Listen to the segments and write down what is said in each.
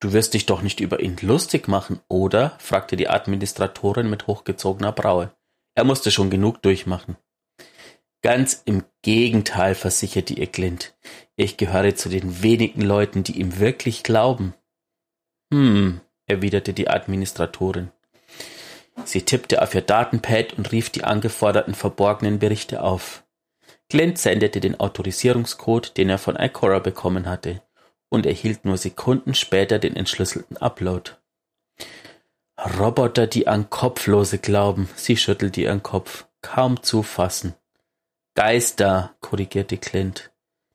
Du wirst dich doch nicht über ihn lustig machen, oder? fragte die Administratorin mit hochgezogener Braue. Er musste schon genug durchmachen. Ganz im Gegenteil, versicherte ihr Clint. Ich gehöre zu den wenigen Leuten, die ihm wirklich glauben. Hm, erwiderte die Administratorin. Sie tippte auf ihr Datenpad und rief die angeforderten verborgenen Berichte auf. Clint sendete den Autorisierungscode, den er von Ikora bekommen hatte, und erhielt nur Sekunden später den entschlüsselten Upload. Roboter, die an Kopflose glauben, sie schüttelte ihren Kopf. Kaum zu fassen. Geister, korrigierte Clint.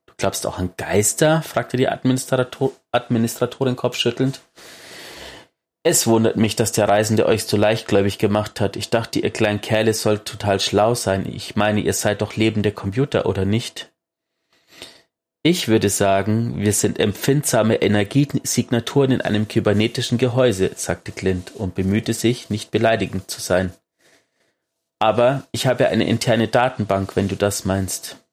Du glaubst auch an Geister? fragte die Administrator Administratorin kopfschüttelnd. Es wundert mich, dass der Reisende euch so leichtgläubig gemacht hat. Ich dachte, ihr kleinen Kerle sollt total schlau sein. Ich meine, ihr seid doch lebende Computer, oder nicht? Ich würde sagen, wir sind empfindsame Energiesignaturen in einem kybernetischen Gehäuse, sagte Clint und bemühte sich, nicht beleidigend zu sein. Aber ich habe eine interne Datenbank, wenn du das meinst.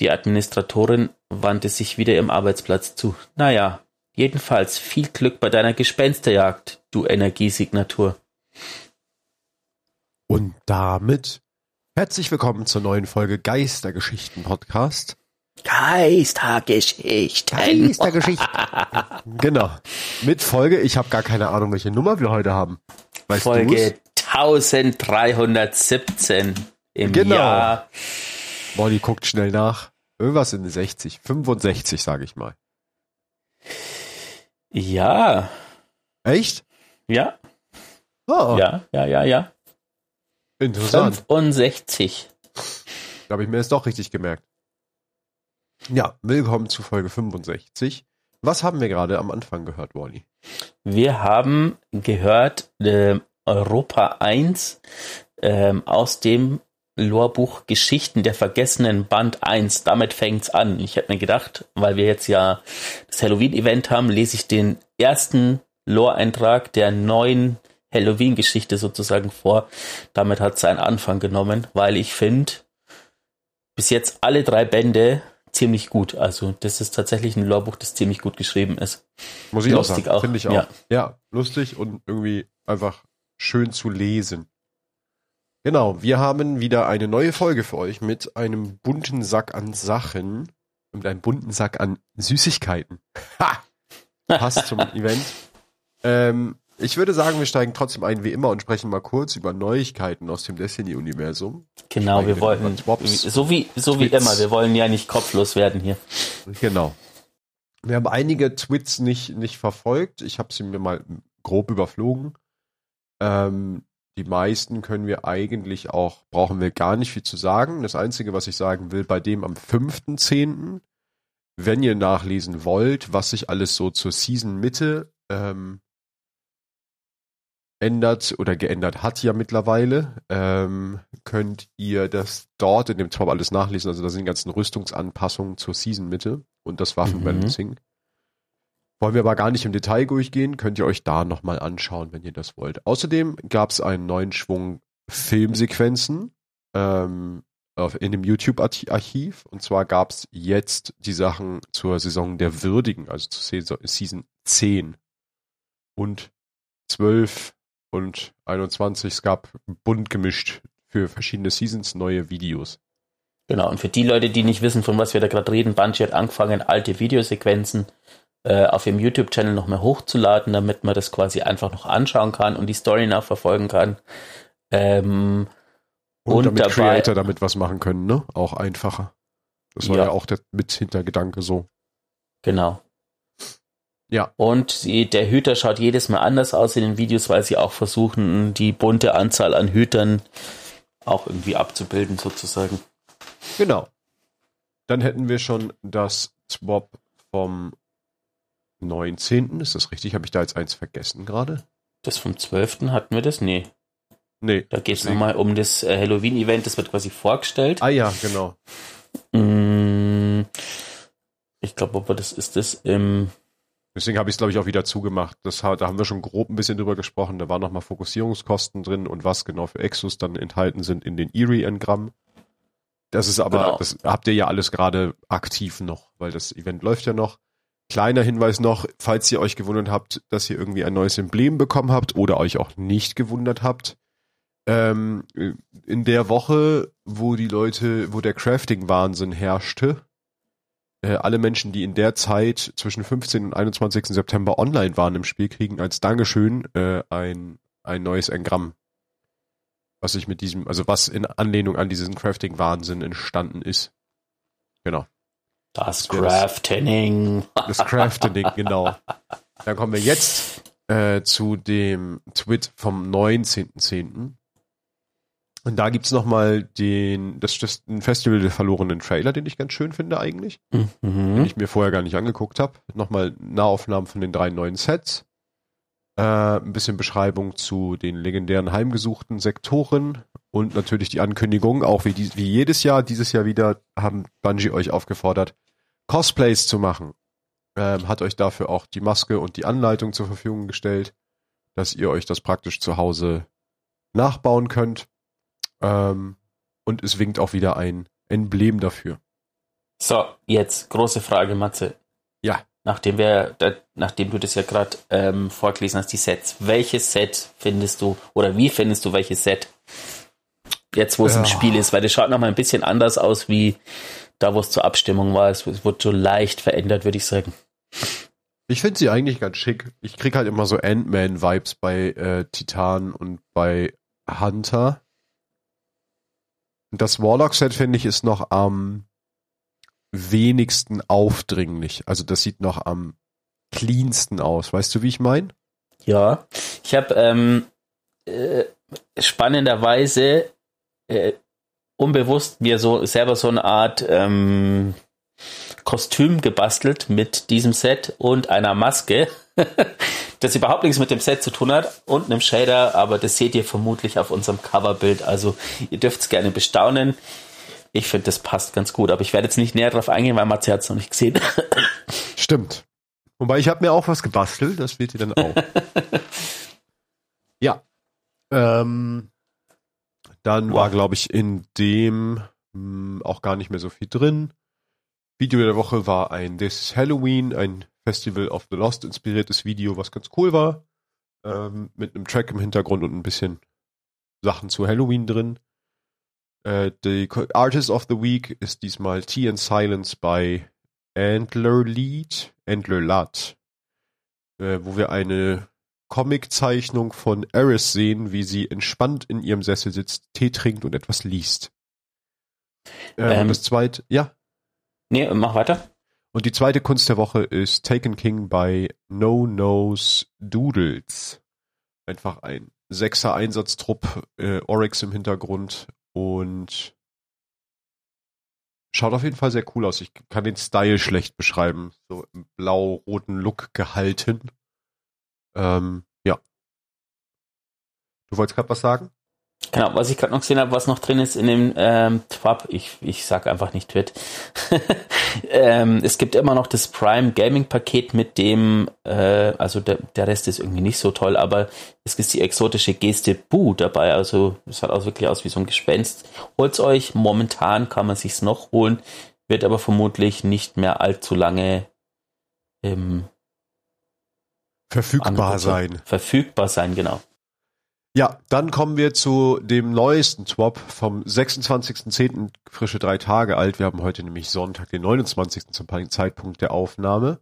Die Administratorin wandte sich wieder ihrem Arbeitsplatz zu. Naja, jedenfalls viel Glück bei deiner Gespensterjagd, du Energiesignatur. Und damit herzlich willkommen zur neuen Folge Geistergeschichten Podcast. Geistergeschichten. Geistergeschichten. genau. Mit Folge, ich habe gar keine Ahnung, welche Nummer wir heute haben. Weißt Folge 1317 im genau. Jahr. Molly guckt schnell nach. Irgendwas in 60, 65, sage ich mal. Ja. Echt? Ja. Oh. Ja, ja, ja, ja. Interessant. 65. Da habe ich mir das doch richtig gemerkt. Ja, willkommen zu Folge 65. Was haben wir gerade am Anfang gehört, Wally? Wir haben gehört äh, Europa 1 äh, aus dem Lorbuch Geschichten der Vergessenen Band 1. Damit fängt's an. Ich hätte mir gedacht, weil wir jetzt ja das Halloween-Event haben, lese ich den ersten Lore-Eintrag der neuen Halloween-Geschichte sozusagen vor. Damit hat es einen Anfang genommen, weil ich finde, bis jetzt alle drei Bände ziemlich gut. Also das ist tatsächlich ein Lorbuch, das ziemlich gut geschrieben ist. Muss ich lustig auch sagen, finde ich auch. Ja. ja, lustig und irgendwie einfach schön zu lesen. Genau, wir haben wieder eine neue Folge für euch mit einem bunten Sack an Sachen und einem bunten Sack an Süßigkeiten. Ha! Passt zum Event. Ähm, ich würde sagen, wir steigen trotzdem ein wie immer und sprechen mal kurz über Neuigkeiten aus dem Destiny-Universum. Genau, wir wollen, so wie, so wie immer, wir wollen ja nicht kopflos werden hier. Genau. Wir haben einige Tweets nicht, nicht verfolgt. Ich habe sie mir mal grob überflogen. Ähm, die meisten können wir eigentlich auch, brauchen wir gar nicht viel zu sagen. Das Einzige, was ich sagen will, bei dem am 5.10., wenn ihr nachlesen wollt, was sich alles so zur Season-Mitte ähm, ändert oder geändert hat ja mittlerweile, ähm, könnt ihr das dort in dem Top alles nachlesen. Also da sind die ganzen Rüstungsanpassungen zur Season-Mitte und das Waffenbalancing. Mhm. Wollen wir aber gar nicht im Detail durchgehen, könnt ihr euch da nochmal anschauen, wenn ihr das wollt. Außerdem gab es einen neuen Schwung Filmsequenzen ähm, in dem YouTube-Archiv. Und zwar gab es jetzt die Sachen zur Saison der Würdigen, also zur Season 10 und 12 und 21. Es gab bunt gemischt für verschiedene Seasons neue Videos. Genau, und für die Leute, die nicht wissen, von was wir da gerade reden, Bungie hat angefangen, alte Videosequenzen äh, auf ihrem YouTube-Channel noch mehr hochzuladen, damit man das quasi einfach noch anschauen kann und die Story nachverfolgen kann. Ähm, und, und damit dabei, Creator damit was machen können, ne? Auch einfacher. Das war ja, ja auch der mit Hintergedanke so. Genau. Ja. Und sie, der Hüter schaut jedes Mal anders aus in den Videos, weil sie auch versuchen, die bunte Anzahl an Hütern auch irgendwie abzubilden, sozusagen. Genau. Dann hätten wir schon das Swap vom 19. Ist das richtig? Habe ich da jetzt eins vergessen gerade? Das vom 12. hatten wir das? Nee. Nee. Da geht es nochmal um das äh, Halloween-Event, das wird quasi vorgestellt. Ah ja, genau. Mm, ich glaube, aber das ist das im Deswegen habe ich es, glaube ich, auch wieder zugemacht. Das, da haben wir schon grob ein bisschen drüber gesprochen. Da waren nochmal Fokussierungskosten drin und was genau für Exos dann enthalten sind in den Erie-Engramm. Das ist aber, genau. das habt ihr ja alles gerade aktiv noch, weil das Event läuft ja noch. kleiner Hinweis noch, falls ihr euch gewundert habt, dass ihr irgendwie ein neues Emblem bekommen habt oder euch auch nicht gewundert habt, ähm, in der Woche, wo die Leute, wo der Crafting-Wahnsinn herrschte, äh, alle Menschen, die in der Zeit zwischen 15. und 21. September online waren im Spiel, kriegen als Dankeschön äh, ein, ein neues Engramm. Was sich mit diesem, also was in Anlehnung an diesen Crafting-Wahnsinn entstanden ist. Genau. Das Crafting. Das Crafting, genau. Dann kommen wir jetzt äh, zu dem Tweet vom 19.10. Und da gibt's noch mal den, das ist ein Festival der verlorenen Trailer, den ich ganz schön finde eigentlich, mhm. den ich mir vorher gar nicht angeguckt habe. Nochmal Nahaufnahmen von den drei neuen Sets, äh, ein bisschen Beschreibung zu den legendären heimgesuchten Sektoren und natürlich die Ankündigung, auch wie, die, wie jedes Jahr, dieses Jahr wieder haben Bungie euch aufgefordert, Cosplays zu machen. Ähm, hat euch dafür auch die Maske und die Anleitung zur Verfügung gestellt, dass ihr euch das praktisch zu Hause nachbauen könnt ähm, und es winkt auch wieder ein Emblem dafür. So, jetzt große Frage, Matze. Ja. Nachdem wir, da, nachdem du das ja gerade ähm, vorgelesen hast, die Sets. Welches Set findest du oder wie findest du welches Set? Jetzt, wo es ja. im Spiel ist, weil das schaut nochmal ein bisschen anders aus wie da, wo es zur Abstimmung war. Es, es wurde so leicht verändert, würde ich sagen. Ich finde sie eigentlich ganz schick. Ich krieg halt immer so Ant-Man-Vibes bei äh, Titan und bei Hunter. Das Warlock-Set, finde ich, ist noch am wenigsten aufdringlich. Also das sieht noch am cleansten aus. Weißt du, wie ich meine? Ja, ich habe ähm, äh, spannenderweise äh, unbewusst mir so selber so eine Art ähm, Kostüm gebastelt mit diesem Set und einer Maske, das überhaupt nichts mit dem Set zu tun hat und einem Shader, aber das seht ihr vermutlich auf unserem Coverbild. Also ihr dürft es gerne bestaunen. Ich finde, das passt ganz gut, aber ich werde jetzt nicht näher darauf eingehen, weil Matze hat es noch nicht gesehen. Stimmt. Wobei ich habe mir auch was gebastelt, das seht ihr dann auch. ja. Ähm, dann wow. war, glaube ich, in dem mh, hm, auch gar nicht mehr so viel drin. Video der Woche war ein This is Halloween, ein Festival of the Lost inspiriertes Video, was ganz cool war. Ähm, mit einem Track im Hintergrund und ein bisschen Sachen zu Halloween drin. Äh, die Artist of the Week ist diesmal Tea and Silence bei Antler Lead, Antler Lad, äh, wo wir eine Comiczeichnung von Eris sehen, wie sie entspannt in ihrem Sessel sitzt, Tee trinkt und etwas liest. Äh, ähm, das zweite, ja. Nee, mach weiter. Und die zweite Kunst der Woche ist Taken King bei No Nose Doodles. Einfach ein sechser Einsatztrupp, äh, Oryx im Hintergrund und schaut auf jeden Fall sehr cool aus. Ich kann den Style schlecht beschreiben. So im blau-roten Look gehalten. Ähm, ja. Du wolltest gerade was sagen? Genau, was ich gerade noch gesehen habe, was noch drin ist in dem ähm, Twab, ich, ich sag einfach nicht Twit. ähm, es gibt immer noch das Prime Gaming Paket mit dem, äh, also der, der Rest ist irgendwie nicht so toll, aber es ist die exotische Geste Bu dabei, also es sah auch wirklich aus wie so ein Gespenst. Holt's euch, momentan kann man sich's noch holen, wird aber vermutlich nicht mehr allzu lange ähm, verfügbar sein. Verfügbar sein, genau. Ja, dann kommen wir zu dem neuesten Swap vom 26.10. frische drei Tage alt. Wir haben heute nämlich Sonntag, den 29. zum Zeitpunkt der Aufnahme.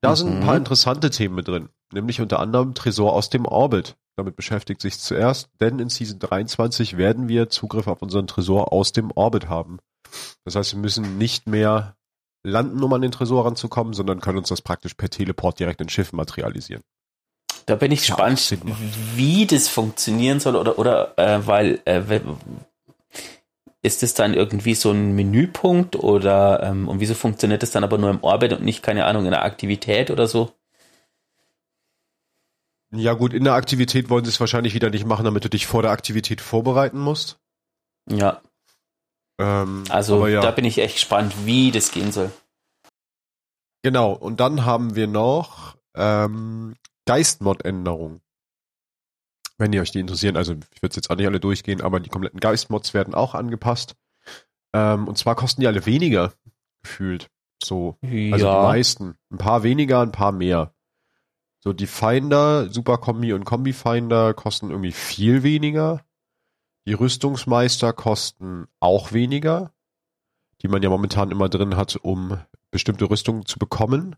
Da mhm. sind ein paar mhm. interessante Themen mit drin, nämlich unter anderem Tresor aus dem Orbit. Damit beschäftigt sich zuerst, denn in Season 23 werden wir Zugriff auf unseren Tresor aus dem Orbit haben. Das heißt, wir müssen nicht mehr landen, um an den Tresor ranzukommen, sondern können uns das praktisch per Teleport direkt in Schiff materialisieren. Da bin ich ja, gespannt, wie das funktionieren soll oder oder äh, weil äh, ist es dann irgendwie so ein Menüpunkt oder ähm, und wieso funktioniert das dann aber nur im Orbit und nicht keine Ahnung in der Aktivität oder so? Ja gut, in der Aktivität wollen sie es wahrscheinlich wieder nicht machen, damit du dich vor der Aktivität vorbereiten musst. Ja. Ähm, also ja. da bin ich echt gespannt, wie das gehen soll. Genau, und dann haben wir noch ähm, Geistmod-Änderungen. Wenn ihr euch die interessieren, also ich würde jetzt auch nicht alle durchgehen, aber die kompletten Geistmods werden auch angepasst. Ähm, und zwar kosten die alle weniger gefühlt. So. Also ja. die meisten. Ein paar weniger, ein paar mehr. So, die Finder, Super Kombi und Kombi Finder kosten irgendwie viel weniger. Die Rüstungsmeister kosten auch weniger, die man ja momentan immer drin hat, um bestimmte Rüstungen zu bekommen.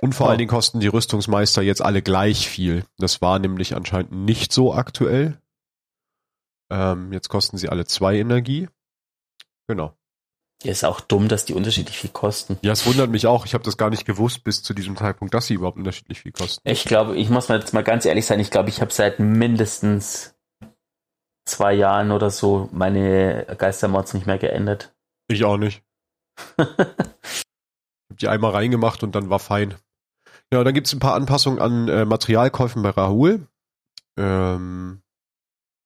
Und vor oh. allen Dingen kosten die Rüstungsmeister jetzt alle gleich viel. Das war nämlich anscheinend nicht so aktuell. Ähm, jetzt kosten sie alle zwei Energie. Genau. Ja, ist auch dumm, dass die unterschiedlich viel kosten. Ja, es wundert mich auch. Ich habe das gar nicht gewusst bis zu diesem Zeitpunkt, dass sie überhaupt unterschiedlich viel kosten. Ich glaube, ich muss mal jetzt mal ganz ehrlich sein, ich glaube, ich habe seit mindestens zwei Jahren oder so meine Geistermods nicht mehr geändert. Ich auch nicht. habe die einmal reingemacht und dann war fein. Ja, dann gibt es ein paar Anpassungen an äh, Materialkäufen bei Rahul. Ähm,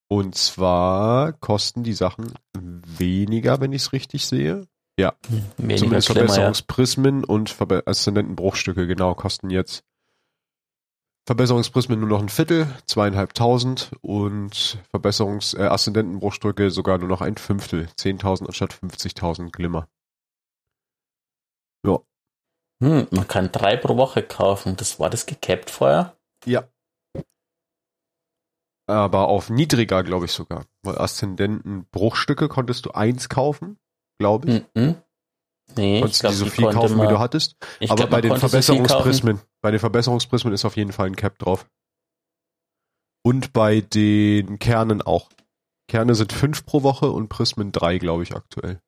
und zwar kosten die Sachen weniger, wenn ich es richtig sehe. Ja. Weniger Zumindest Verbesserungsprismen ja. und Verbe Aszendentenbruchstücke, genau, kosten jetzt Verbesserungsprismen nur noch ein Viertel, zweieinhalbtausend und Verbesserungs äh, Aszendentenbruchstücke sogar nur noch ein Fünftel, 10.000 anstatt 50.000 Glimmer. Ja. Hm, man kann drei pro Woche kaufen. Das war das gecapped vorher? Ja, aber auf niedriger, glaube ich sogar. Weil Aszendenten-Bruchstücke konntest du eins kaufen, glaube ich. Mm -mm. Nee, konntest ich glaub, du so viel kaufen, mal, wie du hattest. Aber glaub, bei den Verbesserungsprismen, so bei den Verbesserungsprismen ist auf jeden Fall ein Cap drauf. Und bei den Kernen auch. Kerne sind fünf pro Woche und Prismen drei, glaube ich, aktuell.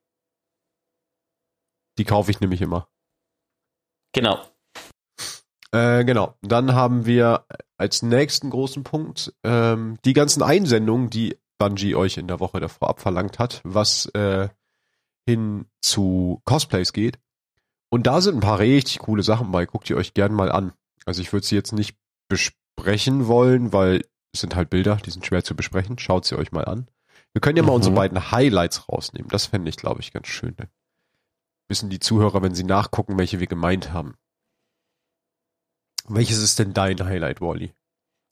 Die kaufe ich nämlich immer. Genau. Äh, genau. Dann haben wir als nächsten großen Punkt ähm, die ganzen Einsendungen, die Bungie euch in der Woche davor abverlangt hat, was äh, hin zu Cosplays geht. Und da sind ein paar richtig coole Sachen bei. Guckt ihr euch gern mal an. Also ich würde sie jetzt nicht besprechen wollen, weil es sind halt Bilder, die sind schwer zu besprechen. Schaut sie euch mal an. Wir können ja mal mhm. unsere beiden Highlights rausnehmen. Das fände ich, glaube ich, ganz schön. Wissen die Zuhörer, wenn sie nachgucken, welche wir gemeint haben. Welches ist denn dein Highlight, Wally?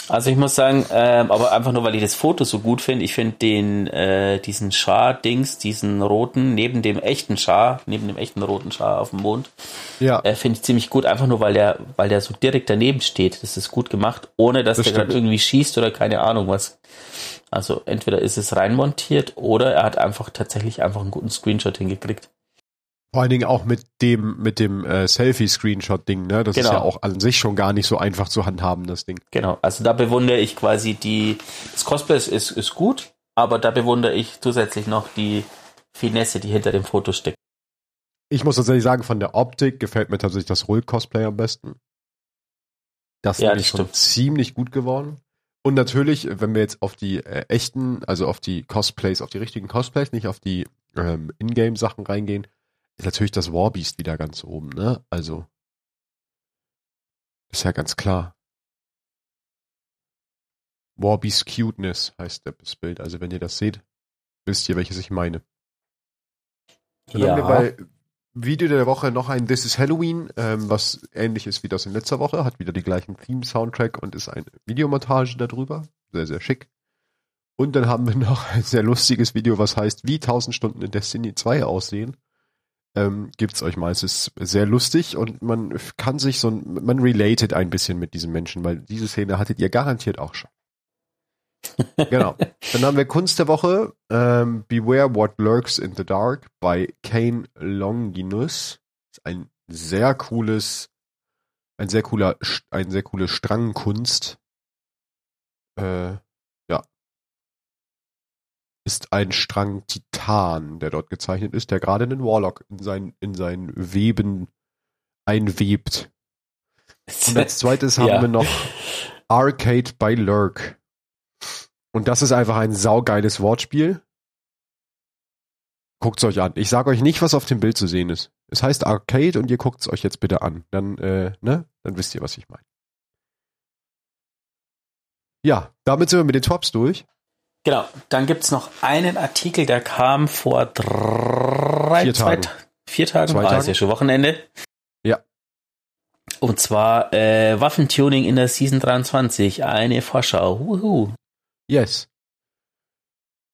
Also ich muss sagen, ähm, aber einfach nur, weil ich das Foto so gut finde. Ich finde den, äh, diesen Schar-Dings, diesen roten, neben dem echten Schar, neben dem echten roten Schar auf dem Mond, ja. äh, finde ich ziemlich gut. Einfach nur, weil der, weil der so direkt daneben steht. Das ist gut gemacht, ohne dass das der gerade irgendwie schießt oder keine Ahnung was. Also entweder ist es reinmontiert oder er hat einfach tatsächlich einfach einen guten Screenshot hingekriegt. Vor allen Dingen auch mit dem, mit dem äh, Selfie-Screenshot-Ding, ne? Das genau. ist ja auch an sich schon gar nicht so einfach zu handhaben, das Ding. Genau, also da bewundere ich quasi die, das Cosplay ist, ist gut, aber da bewundere ich zusätzlich noch die Finesse, die hinter dem Foto steckt. Ich muss tatsächlich sagen, von der Optik gefällt mir tatsächlich das Rull-Cosplay am besten. Das ja, ist schon ziemlich gut geworden. Und natürlich, wenn wir jetzt auf die äh, echten, also auf die Cosplays, auf die richtigen Cosplays, nicht auf die ähm, Ingame-Sachen reingehen, ist natürlich das Warbeast wieder ganz oben, ne? Also. Ist ja ganz klar. Warbeast Cuteness heißt das Bild. Also wenn ihr das seht, wisst ihr, welches ich meine. Dann ja. haben wir bei Video der Woche noch ein This is Halloween, ähm, was ähnlich ist wie das in letzter Woche, hat wieder die gleichen Theme-Soundtrack und ist eine Videomontage darüber. Sehr, sehr schick. Und dann haben wir noch ein sehr lustiges Video, was heißt, wie 1000 Stunden in Destiny 2 aussehen ähm, gibt's euch mal. Es ist sehr lustig und man kann sich so, man related ein bisschen mit diesen Menschen, weil diese Szene hattet ihr garantiert auch schon. genau. Dann haben wir Kunst der Woche. Ähm, Beware What Lurks in the Dark bei Kane Longinus. Ist ein sehr cooles, ein sehr cooler, ein sehr coole Strangkunst. Äh, ist ein Strang Titan, der dort gezeichnet ist, der gerade einen Warlock in sein, in sein Weben einwebt. Und als zweites haben ja. wir noch Arcade by Lurk. Und das ist einfach ein saugeiles Wortspiel. Guckt's euch an. Ich sage euch nicht, was auf dem Bild zu sehen ist. Es heißt Arcade und ihr guckt's euch jetzt bitte an. Dann, äh, ne? Dann wisst ihr, was ich meine. Ja, damit sind wir mit den Tops durch. Genau, dann gibt es noch einen Artikel, der kam vor drei, vier Tagen. Zwei, vier Tagen, Zwei ah, ist ja schon Wochenende. Ja. Und zwar äh, Waffentuning in der Season 23, eine Vorschau. Wuhu. Yes.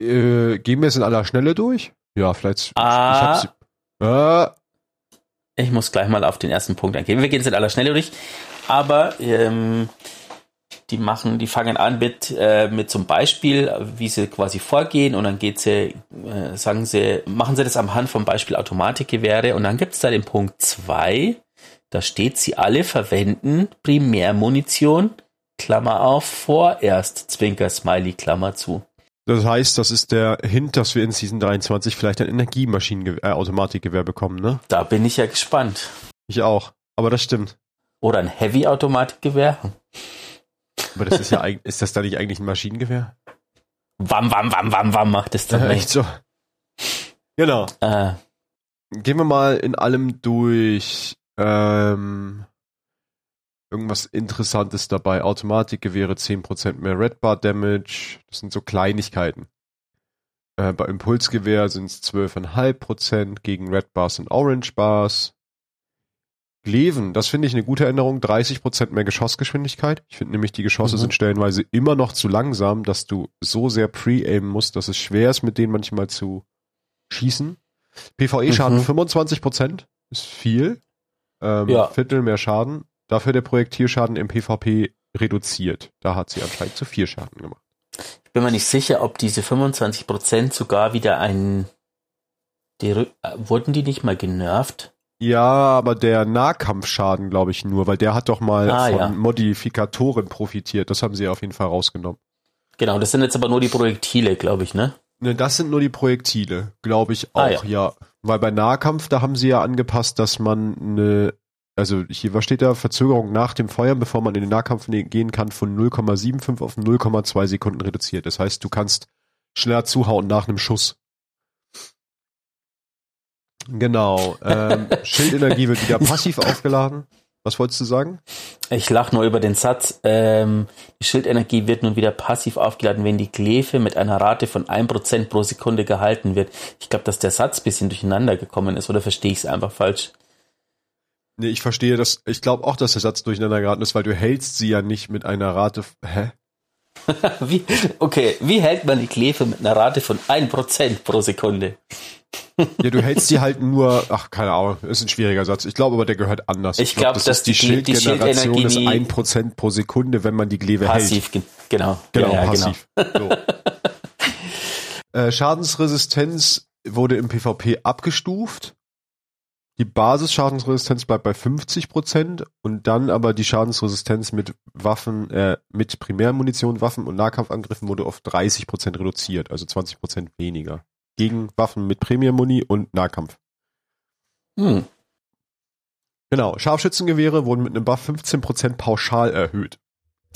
Äh, gehen wir es in aller Schnelle durch? Ja, vielleicht. Ah, ich hab's, äh, ich muss gleich mal auf den ersten Punkt eingehen. Wir gehen jetzt in aller Schnelle durch, aber ähm, die machen, die fangen an mit, äh, mit zum Beispiel, wie sie quasi vorgehen und dann geht sie, äh, sagen sie, machen sie das am Hand vom Beispiel Automatikgewehre und dann gibt es da den Punkt 2, da steht, sie alle verwenden Primärmunition, Klammer auf, vorerst, Zwinker, Smiley, Klammer zu. Das heißt, das ist der Hint, dass wir in Season 23 vielleicht ein Energiemaschinengewehr, äh, bekommen, ne? Da bin ich ja gespannt. Ich auch. Aber das stimmt. Oder ein Heavy-Automatikgewehr. Aber das ist ja eigentlich, ist das da nicht eigentlich ein Maschinengewehr? Wam, wam, wam, wam, wam macht es dann Ja, nicht. echt so. Genau. Äh, Gehen wir mal in allem durch. Ähm, irgendwas Interessantes dabei. Automatikgewehre 10% mehr Red Bar Damage. Das sind so Kleinigkeiten. Äh, bei Impulsgewehr sind es 12,5% gegen Red Bars und Orange Bars. Gleven, das finde ich eine gute Änderung. 30% mehr Geschossgeschwindigkeit. Ich finde nämlich, die Geschosse Mhm. sind stellenweise immer noch zu langsam, dass du so sehr pre-aimen musst, dass es schwer ist, mit denen manchmal zu schießen. PvE-Schaden Mhm. 25% ist viel. Ähm, Ja. Viertel mehr Schaden. Dafür der Projektilschaden im PvP reduziert. Da hat sie anscheinend zu viel Schaden gemacht. ich bin mir nicht sicher, ob diese 25% sogar wieder ein. Die, äh, wurden die nicht mal genervt? Ja, aber der Nahkampfschaden glaube ich nur, weil der hat doch mal Ah, von ja. Modifikatoren profitiert. Das haben sie auf jeden Fall rausgenommen. Genau, das sind jetzt aber nur die Projektile, glaube ich, ne? Ne, das sind nur die Projektile, glaube ich auch, Ah, ja. ja. Weil bei Nahkampf, da haben sie ja angepasst, dass man eine, also hier, was steht da, Verzögerung nach dem Feuern, bevor man in den Nahkampf ne- gehen kann, von 0,75 auf 0,2 Sekunden reduziert. Das heißt, du kannst schneller zuhauen nach einem Schuss. Genau. Ähm, Schildenergie wird wieder passiv aufgeladen. Was wolltest du sagen? Ich lach nur über den Satz. Ähm, die Schildenergie wird nun wieder passiv aufgeladen, wenn die Glefe mit einer Rate von 1% pro Sekunde gehalten wird. Ich glaube, dass der Satz ein bisschen durcheinander gekommen ist, oder verstehe ich es einfach falsch? Nee, ich verstehe das. Ich glaube auch, dass der Satz durcheinander geraten ist, weil du hältst sie ja nicht mit einer Rate. Hä? Wie, okay, wie hält man die Glefe mit einer Rate von 1% pro Sekunde? Ja, du hältst die halt nur, ach, keine Ahnung, ist ein schwieriger Satz. Ich glaube aber, der gehört anders. Ich glaub, das dass ist die, Gle- die Schildgeneration ist Schildenergie- 1% pro Sekunde, wenn man die Gleve hält. Passiv, ge- genau. Genau, ja, ja, passiv. So. äh, Schadensresistenz wurde im PvP abgestuft. Die Basisschadensresistenz bleibt bei 50% und dann aber die Schadensresistenz mit Waffen, äh, mit Primärmunition, Waffen und Nahkampfangriffen wurde auf 30% reduziert, also 20% weniger. Gegen Waffen mit Primärmuni und Nahkampf. Genau. Hm. Genau, Scharfschützengewehre wurden mit einem Buff 15% pauschal erhöht.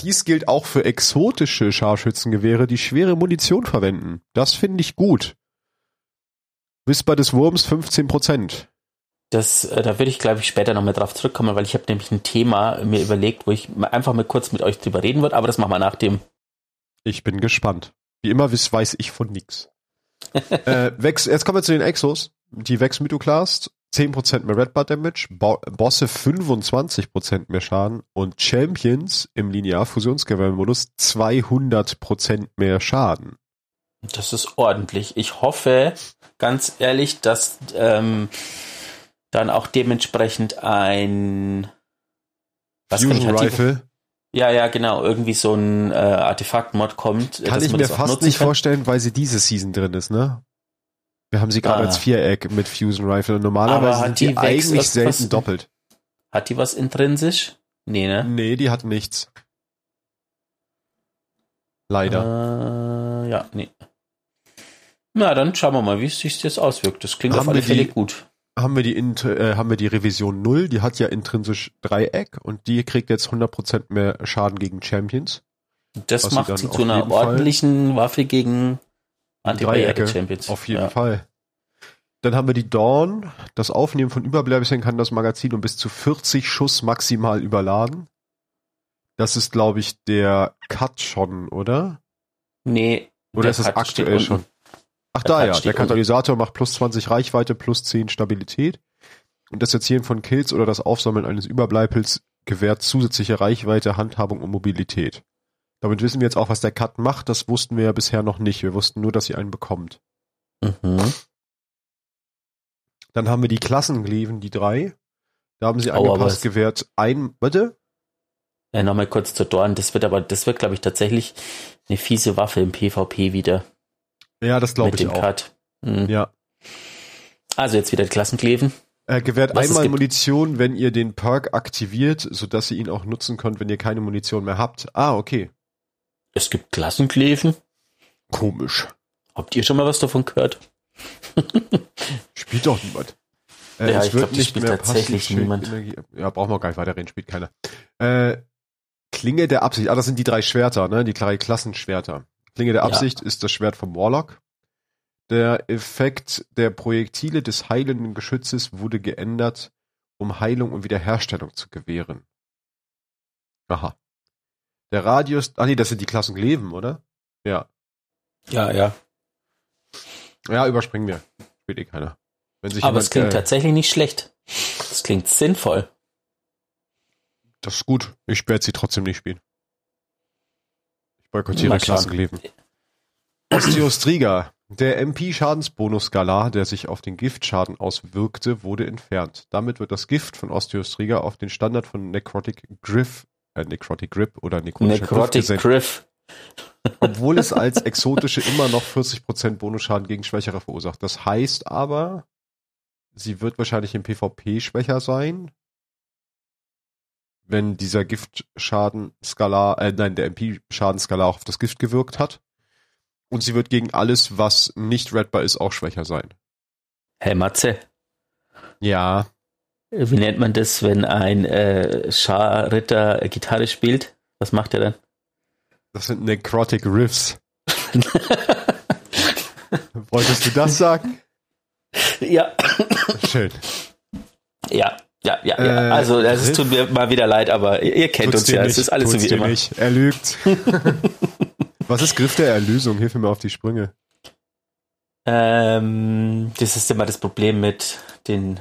Dies gilt auch für exotische Scharfschützengewehre, die schwere Munition verwenden. Das finde ich gut. Whisper des Wurms 15%. Das, äh, da würde ich, glaube ich, später nochmal drauf zurückkommen, weil ich habe nämlich ein Thema mir überlegt, wo ich einfach mal kurz mit euch drüber reden würde, aber das machen wir nach dem. Ich bin gespannt. Wie immer weiß ich von nix. Äh, Vex, jetzt kommen wir zu den Exos. Die Vex Mythoclast, 10% mehr Red Bar Damage, Bo Bosse 25% mehr Schaden und Champions im Linear-Fusionsgewehr-Modus 200% mehr Schaden. Das ist ordentlich. Ich hoffe, ganz ehrlich, dass ähm, dann auch dementsprechend ein was Fusion Rifle. Ja, ja, genau. Irgendwie so ein äh, Artefakt-Mod kommt. Kann ich mir fast nicht kann. vorstellen, weil sie diese Season drin ist, ne? Wir haben sie gerade Ah. als Viereck mit Fusion Rifle und normalerweise Aber hat sind die, die eigentlich selten doppelt. Hat die was intrinsisch? Nee, ne? Nee, die hat nichts. Leider. Äh, ja, nee. Na, dann schauen wir mal, wie es sich das auswirkt. Das klingt Haben auf alle Fälle gut. Haben wir die äh, haben wir die Revision 0, die hat ja intrinsisch Dreieck und die kriegt jetzt 100% mehr Schaden gegen Champions. Das sie macht sie auf zu einer jeden Fall- ordentlichen Waffe gegen Dreiecke, Antibarriere-Champions. Auf jeden ja. Fall. Dann haben wir die Dawn. Das Aufnehmen von Überbleibseln kann das Magazin um bis zu 40 Schuss maximal überladen. Das ist, glaube ich, der Cut schon, oder? Nee. Oder der ist das aktuell schon? Ach Der da ja, der. Katalysator macht plus 20 Reichweite, plus 10 Stabilität. Und das Erzielen von Kills oder das Aufsammeln eines Überbleibels gewährt zusätzliche Reichweite, Handhabung und Mobilität. Damit wissen wir jetzt auch, was der Cut macht. Das wussten wir ja bisher noch nicht. Wir wussten nur, dass sie einen bekommt. Mhm. Dann haben wir die Klassengleven, die drei. Da haben sie Oh, angepasst gewährt ein, warte? Äh, Nochmal kurz zur Dorn. Das wird aber, das wird, glaube ich, tatsächlich eine fiese Waffe im PvP wieder Ja, das glaube ich dem auch. Cut. Mhm. Ja. Also jetzt wieder Klassenkleven. Äh, gewährt Was einmal. Munition, wenn ihr den Perk aktiviert, sodass ihr ihn auch nutzen könnt, wenn ihr keine Munition mehr habt. Ah, okay. Es gibt Klassenkleven. Komisch. Habt ihr schon mal was davon gehört? Spielt doch niemand. Äh, Ja, es ich wird glaub, die nicht spielt mehr tatsächlich passiv niemand. Energie. Ja, brauchen wir gar nicht weiterreden, spielt keiner. Äh, Klinge der Absicht. Ah, das sind die drei Schwerter, ne? Die drei Klassenschwerter. Klinge der Ja. Absicht ist das Schwert vom Warlock. Der Effekt der Projektile des heilenden Geschützes wurde geändert, um Heilung und Wiederherstellung zu gewähren. Aha. Der Radius, ah nee, das sind die Klassen Leben, oder? Ja. Ja, ja. Ja, überspringen wir. Spielt eh keiner. Aber jemand, es klingt äh, tatsächlich nicht schlecht. Es klingt sinnvoll. Das ist gut. Ich werde sie trotzdem nicht spielen. Ich boykottiere Mal schauen. Klassenleben. Osteostriga. Der MP-Schadensbonus-Skala, der sich auf den Giftschaden auswirkte, wurde entfernt. Damit wird das Gift von Osteostriga auf den Standard von Necrotic Griff, äh, Necrotic Grip oder Necrotic gesenkt, Griff. obwohl es als exotische immer noch 40% Bonusschaden gegen Schwächere verursacht. Das heißt aber, sie wird wahrscheinlich im PvP schwächer sein, wenn dieser Giftschadenskala, äh, nein, der MP-Schadenskala auch auf das Gift gewirkt hat. Und sie wird gegen alles, was nicht readbar ist, auch schwächer sein. Hey Matze, Ja, wie nennt man das, wenn ein äh, Scharritter äh, Gitarre spielt? Was macht er dann? das sind Necrotic Riffs. Wolltest du das sagen? ja, Schön. ja, ja, ja. Äh, ja. Also es tut mir mal wieder leid, aber ihr, ihr kennt Tut's uns ja. nicht, Es ist alles so tut's wie dir immer. Nicht. Er lügt. Was ist Griff der Erlösung? Hilf mir mal auf die Sprünge. Ähm, das ist immer das Problem mit den,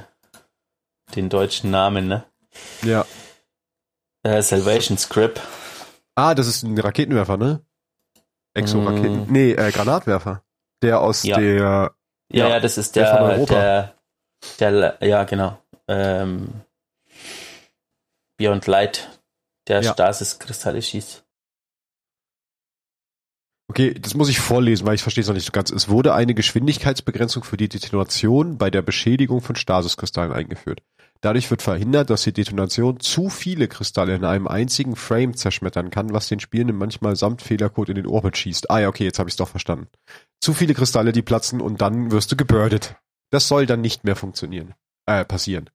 den deutschen Namen, ne? Ja. Äh, Salvation Script. Ah, das ist ein Raketenwerfer, ne? Exo-Raketen. Mm. Nee, äh, Granatwerfer. Der aus Ja. der, Ja, Ja, ja, das ist der der, der, der, ja, genau. Ähm, Beyond Light, der Ja. Stasis-Kristalle schießt. Okay, das muss ich vorlesen, weil ich verstehe es noch nicht so ganz. Es wurde eine Geschwindigkeitsbegrenzung für die Detonation bei der Beschädigung von Stasiskristallen eingeführt. Dadurch wird verhindert, dass die Detonation zu viele Kristalle in einem einzigen Frame zerschmettern kann, was den Spielenden manchmal samt Fehlercode in den Orbit schießt. Ah ja, okay, jetzt habe ich es doch verstanden. Zu viele Kristalle, die platzen und dann wirst du gebirdet. Das soll dann nicht mehr funktionieren. Äh, passieren.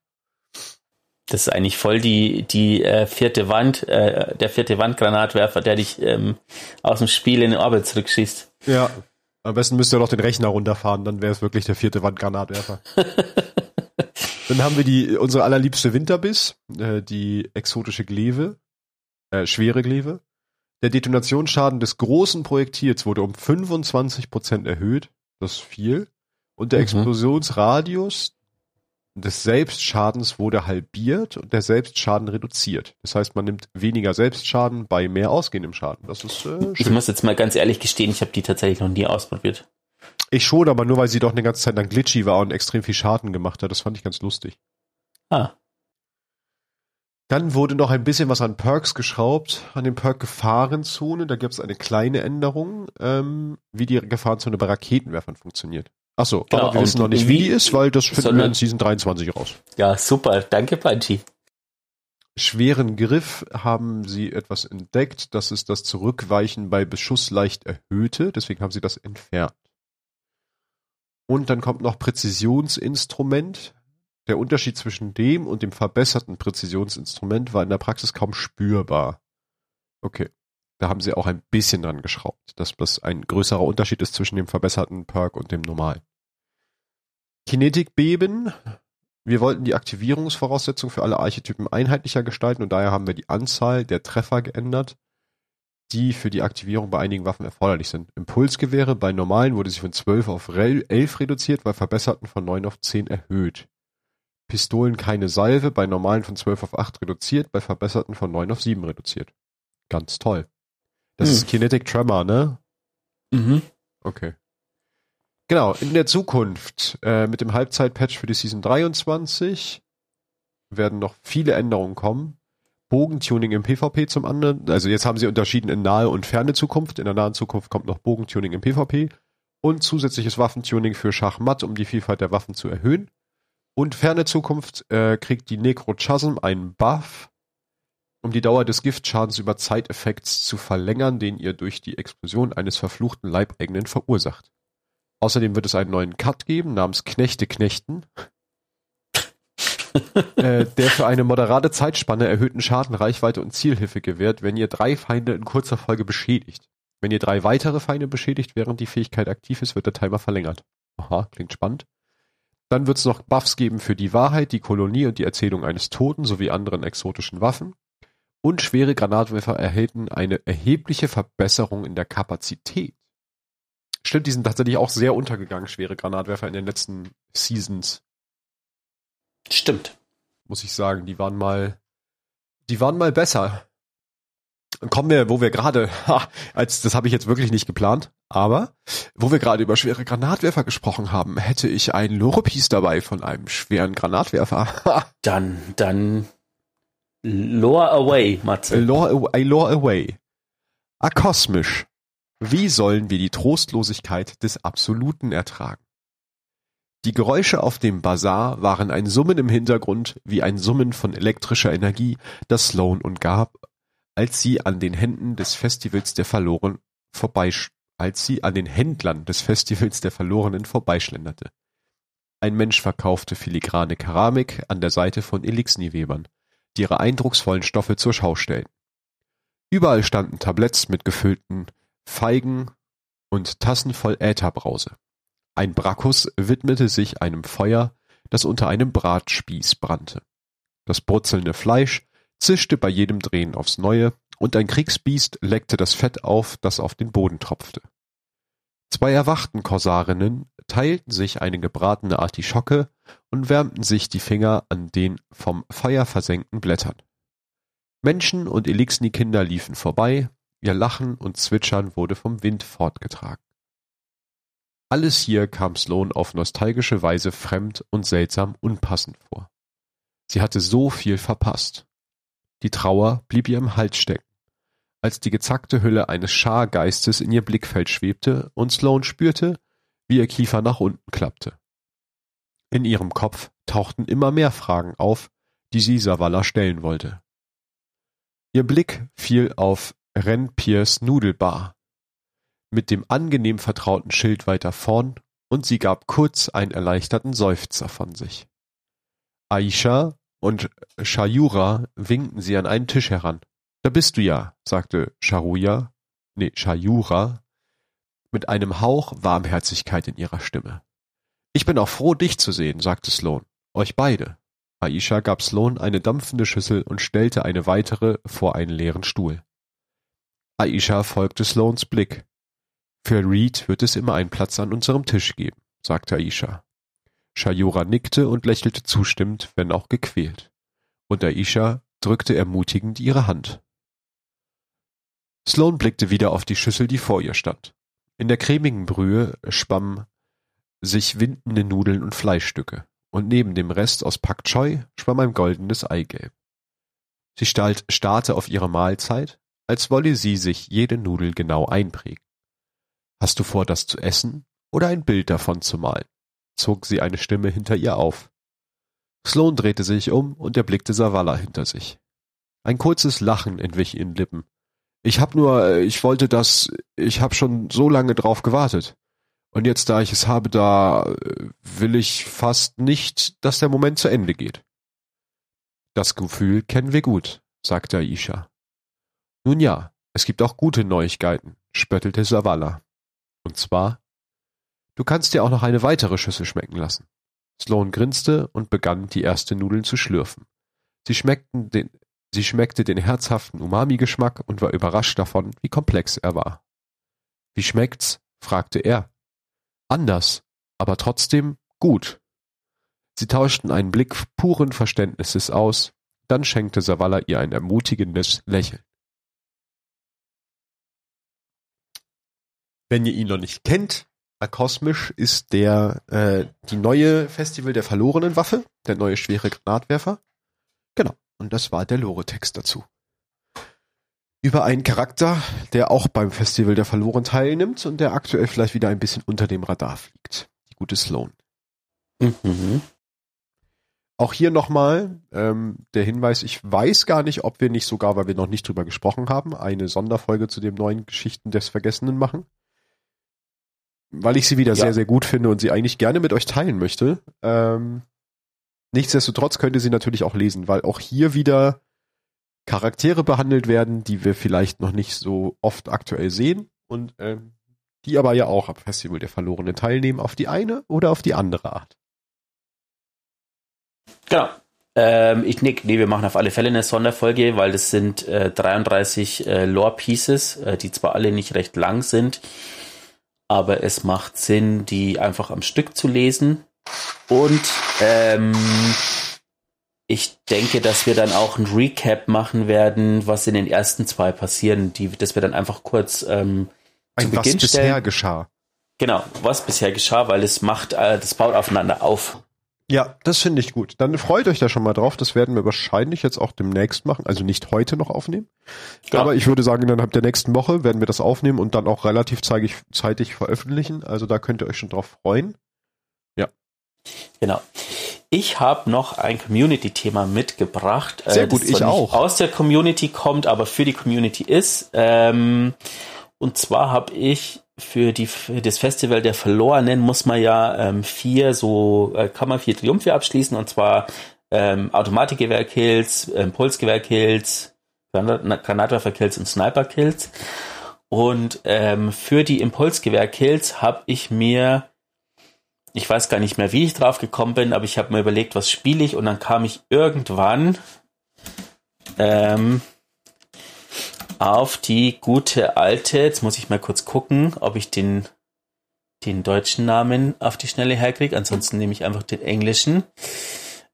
Das ist eigentlich voll die, die äh, vierte Wand, äh, der vierte Wandgranatwerfer, der dich ähm, aus dem Spiel in den Orbit zurückschießt. Ja. Am besten müsst ihr doch den Rechner runterfahren, dann wäre es wirklich der vierte Wandgranatwerfer. dann haben wir die unsere allerliebste Winterbiss, äh, die exotische Gleve, äh, schwere Gleve. Der Detonationsschaden des großen Projektils wurde um 25% erhöht, das ist viel. Und der Mhm. Explosionsradius des Selbstschadens wurde halbiert und der Selbstschaden reduziert. Das heißt, man nimmt weniger Selbstschaden bei mehr ausgehendem Schaden. Das ist äh, Ich schön. muss jetzt mal ganz ehrlich gestehen, ich habe die tatsächlich noch nie ausprobiert. Ich schon, aber nur weil sie doch eine ganze Zeit lang glitchy war und extrem viel Schaden gemacht hat. Das fand ich ganz lustig. Ah, Dann wurde noch ein bisschen was an Perks geschraubt, an dem Perk Gefahrenzone. Da gibt es eine kleine Änderung, ähm, wie die Gefahrenzone bei Raketenwerfern funktioniert. Ach so, Genau, aber wir wissen noch nicht, wie- wie die ist, weil das finden wir in Season 23 raus. ja, super. Danke, Bungie. Schweren Griff haben sie etwas entdeckt, dass es das Zurückweichen bei Beschuss leicht erhöhte, deswegen haben sie das entfernt. Und dann kommt noch Präzisionsinstrument. Der Unterschied zwischen dem und dem verbesserten Präzisionsinstrument war in der Praxis kaum spürbar. Okay. Da haben sie auch ein bisschen dran geschraubt, dass das ein größerer Unterschied ist zwischen dem verbesserten Perk und dem normalen. Kinetikbeben. Wir wollten die Aktivierungsvoraussetzung für alle Archetypen einheitlicher gestalten und daher haben wir die Anzahl der Treffer geändert, die für die Aktivierung bei einigen Waffen erforderlich sind. Impulsgewehre bei normalen wurde sie von 12 auf rel- 11 reduziert, bei verbesserten von 9 auf 10 erhöht. Pistolen keine Salve, bei normalen von 12 auf 8 reduziert, bei verbesserten von 9 auf 7 reduziert. Ganz toll. Das Hm. ist Kinetic Tremor, ne? Mhm. Okay. Genau, in der Zukunft äh, mit dem Halbzeitpatch für die Season 23 werden noch viele Änderungen kommen. Bogentuning im PvP zum anderen. Also jetzt haben sie unterschieden in nahe und ferne Zukunft. In der nahen Zukunft kommt noch Bogentuning im PvP und zusätzliches Waffentuning für Schachmatt, um die Vielfalt der Waffen zu erhöhen. Und ferne Zukunft äh, kriegt die Necrochasm einen Buff, um die Dauer des Giftschadens über Zeiteffekts zu verlängern, den ihr durch die Explosion eines verfluchten Leibeigenen verursacht. Außerdem wird es einen neuen Cut geben namens Knechte Knechten, äh, der für eine moderate Zeitspanne erhöhten Schaden, Reichweite und Zielhilfe gewährt, wenn ihr drei Feinde in kurzer Folge beschädigt. Wenn ihr drei weitere Feinde beschädigt, während die Fähigkeit aktiv ist, wird der Timer verlängert. Aha, klingt spannend. Dann wird es noch Buffs geben für die Wahrheit, die Kolonie und die Erzählung eines Toten sowie anderen exotischen Waffen. Und schwere Granatwerfer erhalten eine erhebliche Verbesserung in der Kapazität. Stimmt, die sind tatsächlich auch sehr untergegangen, schwere Granatwerfer in den letzten Seasons. Stimmt. Muss ich sagen, die waren mal, die waren mal besser. Kommen wir, wo wir gerade, als das habe ich jetzt wirklich nicht geplant, aber wo wir gerade über schwere Granatwerfer gesprochen haben, hätte ich ein Loropiece dabei von einem schweren Granatwerfer. dann, dann lore away, Matze. Lore, I lore away. Akosmisch. Wie sollen wir die Trostlosigkeit des Absoluten ertragen? Die Geräusche auf dem Bazar waren ein Summen im Hintergrund wie ein Summen von elektrischer Energie, das Sloan und Gab, als sie an den Händen des Festivals der Verloren vorbeisch als sie an den Händlern des Festivals der Verlorenen vorbeischlenderte. Ein Mensch verkaufte filigrane Keramik an der Seite von Elixni-Webern, die ihre eindrucksvollen Stoffe zur Schau stellten. Überall standen Tabletts mit gefüllten Feigen und Tassen voll Ätherbrause. Ein Brackus widmete sich einem Feuer, das unter einem Bratspieß brannte. Das brutzelnde Fleisch zischte bei jedem Drehen aufs Neue, und ein Kriegsbiest leckte das Fett auf, das auf den Boden tropfte. Zwei erwachten Korsarinnen teilten sich eine gebratene Artischocke und wärmten sich die Finger an den vom Feuer versenkten Blättern. Menschen und Elixni-Kinder liefen vorbei, ihr Lachen und Zwitschern wurde vom Wind fortgetragen. Alles hier kam Sloan auf nostalgische Weise fremd und seltsam unpassend vor. Sie hatte so viel verpasst. Die Trauer blieb ihr im Hals stecken, als die gezackte Hülle eines Schargeistes in ihr Blickfeld schwebte und Sloan spürte, wie ihr Kiefer nach unten klappte. In ihrem Kopf tauchten immer mehr Fragen auf, die sie Savala stellen wollte. Ihr Blick fiel auf Renpiers Nudelbar, mit dem angenehm vertrauten Schild weiter vorn, und sie gab kurz einen erleichterten Seufzer von sich. Aisha und Shayura winkten sie an einen Tisch heran. Da bist du ja, sagte Sharuya, nee, Shayura, mit einem Hauch Warmherzigkeit in ihrer Stimme. Ich bin auch froh, dich zu sehen, sagte Sloan. Euch beide. Aisha gab Sloan eine dampfende Schüssel und stellte eine weitere vor einen leeren Stuhl. Aisha folgte Sloans Blick. Für Reed wird es immer einen Platz an unserem Tisch geben, sagte Aisha. Shayura nickte und lächelte zustimmend, wenn auch gequält. Und Aisha drückte ermutigend ihre Hand. Sloan blickte wieder auf die Schüssel, die vor ihr stand. In der cremigen Brühe schwamm sich windende Nudeln und Fleischstücke, und neben dem Rest aus Pak Choi schwamm ein goldenes Eigelb. Sie starrte auf ihre Mahlzeit, als wolle sie sich jede Nudel genau einprägen. Hast du vor, das zu essen oder ein Bild davon zu malen? zog sie eine Stimme hinter ihr auf. Sloan drehte sich um und erblickte Savala hinter sich. Ein kurzes Lachen entwich ihren Lippen. Ich hab nur, äh, ich wollte das, ich hab schon so lange drauf gewartet. Und jetzt, da ich es habe, da äh, will ich fast nicht, dass der Moment zu Ende geht. Das Gefühl kennen wir gut, sagte Aisha. Nun ja, es gibt auch gute Neuigkeiten, spöttelte Savala. Und zwar, du kannst dir auch noch eine weitere Schüssel schmecken lassen. Sloan grinste und begann, die erste Nudeln zu schlürfen. Sie schmeckten den, sie schmeckte den herzhaften Umami-Geschmack und war überrascht davon, wie komplex er war. Wie schmeckt's? fragte er. Anders, aber trotzdem gut. Sie tauschten einen Blick puren Verständnisses aus, dann schenkte Savala ihr ein ermutigendes Lächeln. Wenn ihr ihn noch nicht kennt, Akosmisch ist der äh, die neue Festival der verlorenen Waffe, der neue schwere Granatwerfer. Genau. Und das war der Lore-Text dazu. Über einen Charakter, der auch beim Festival der Verloren teilnimmt und der aktuell vielleicht wieder ein bisschen unter dem Radar fliegt. Die gute Sloan. Mhm. Auch hier nochmal ähm, der Hinweis, ich weiß gar nicht, ob wir nicht sogar, weil wir noch nicht drüber gesprochen haben, eine Sonderfolge zu den neuen Geschichten des Vergessenen machen. Weil ich sie wieder ja. sehr, sehr gut finde und sie eigentlich gerne mit euch teilen möchte. Ähm, nichtsdestotrotz könnt ihr sie natürlich auch lesen, weil auch hier wieder Charaktere behandelt werden, die wir vielleicht noch nicht so oft aktuell sehen und ähm, die aber ja auch am Festival der Verlorenen teilnehmen, auf die eine oder auf die andere Art. Genau. Ähm, ich nick, nee, wir machen auf alle Fälle eine Sonderfolge, weil das sind äh, 33 äh, Lore-Pieces, äh, die zwar alle nicht recht lang sind, aber es macht Sinn, die einfach am Stück zu lesen. Und ähm, ich denke, dass wir dann auch ein Recap machen werden, was in den ersten zwei passieren, die, dass wir dann einfach kurz ähm, ein zu Beginn was stellen. bisher geschah. Genau, was bisher geschah, weil es macht, äh, das baut aufeinander auf. Ja, das finde ich gut. Dann freut euch da schon mal drauf. Das werden wir wahrscheinlich jetzt auch demnächst machen. Also nicht heute noch aufnehmen. Ja. Aber ich würde sagen, innerhalb der nächsten Woche werden wir das aufnehmen und dann auch relativ zeitig, zeitig veröffentlichen. Also da könnt ihr euch schon drauf freuen. Genau. Ich habe noch ein Community-Thema mitgebracht. Sehr äh, gut, ich auch. Aus der Community kommt, aber für die Community ist. Ähm, und zwar habe ich für, die, für das Festival der Verlorenen muss man ja ähm, vier so, äh, kann man vier Triumphe abschließen und zwar ähm, Automatikgewehr-Kills, Impulsgewehr-Kills, Granatwerfer-Kills und Sniper-Kills. Und ähm, für die Impulsgewehr-Kills habe ich mir, ich weiß gar nicht mehr, wie ich drauf gekommen bin, aber ich habe mir überlegt, was spiele ich und dann kam ich irgendwann ähm, auf die gute alte, jetzt muss ich mal kurz gucken, ob ich den, den deutschen Namen auf die Schnelle herkriege, ansonsten nehme ich einfach den englischen.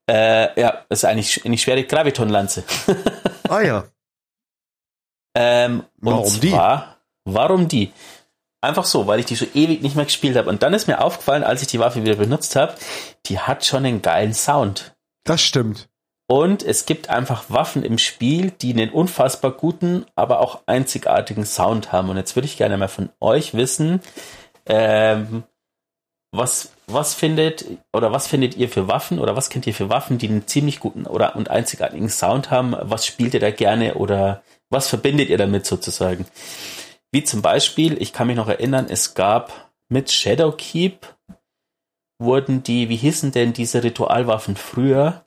Äh, ja, das ist eigentlich eine schwere Graviton-Lanze. ah ja. Ähm, warum zwar, die? Warum die? Einfach so, weil ich die schon ewig nicht mehr gespielt habe. Und dann ist mir aufgefallen, als ich die Waffe wieder benutzt habe, die hat schon einen geilen Sound. Das stimmt. Und es gibt einfach Waffen im Spiel, die einen unfassbar guten, aber auch einzigartigen Sound haben. Und jetzt würde ich gerne mal von euch wissen, ähm, was, was findet oder was findet ihr für Waffen oder was kennt ihr für Waffen, die einen ziemlich guten oder und einzigartigen Sound haben? Was spielt ihr da gerne oder was verbindet ihr damit sozusagen? Wie zum Beispiel, ich kann mich noch erinnern, es gab mit Shadowkeep wurden die, wie hießen denn diese Ritualwaffen früher?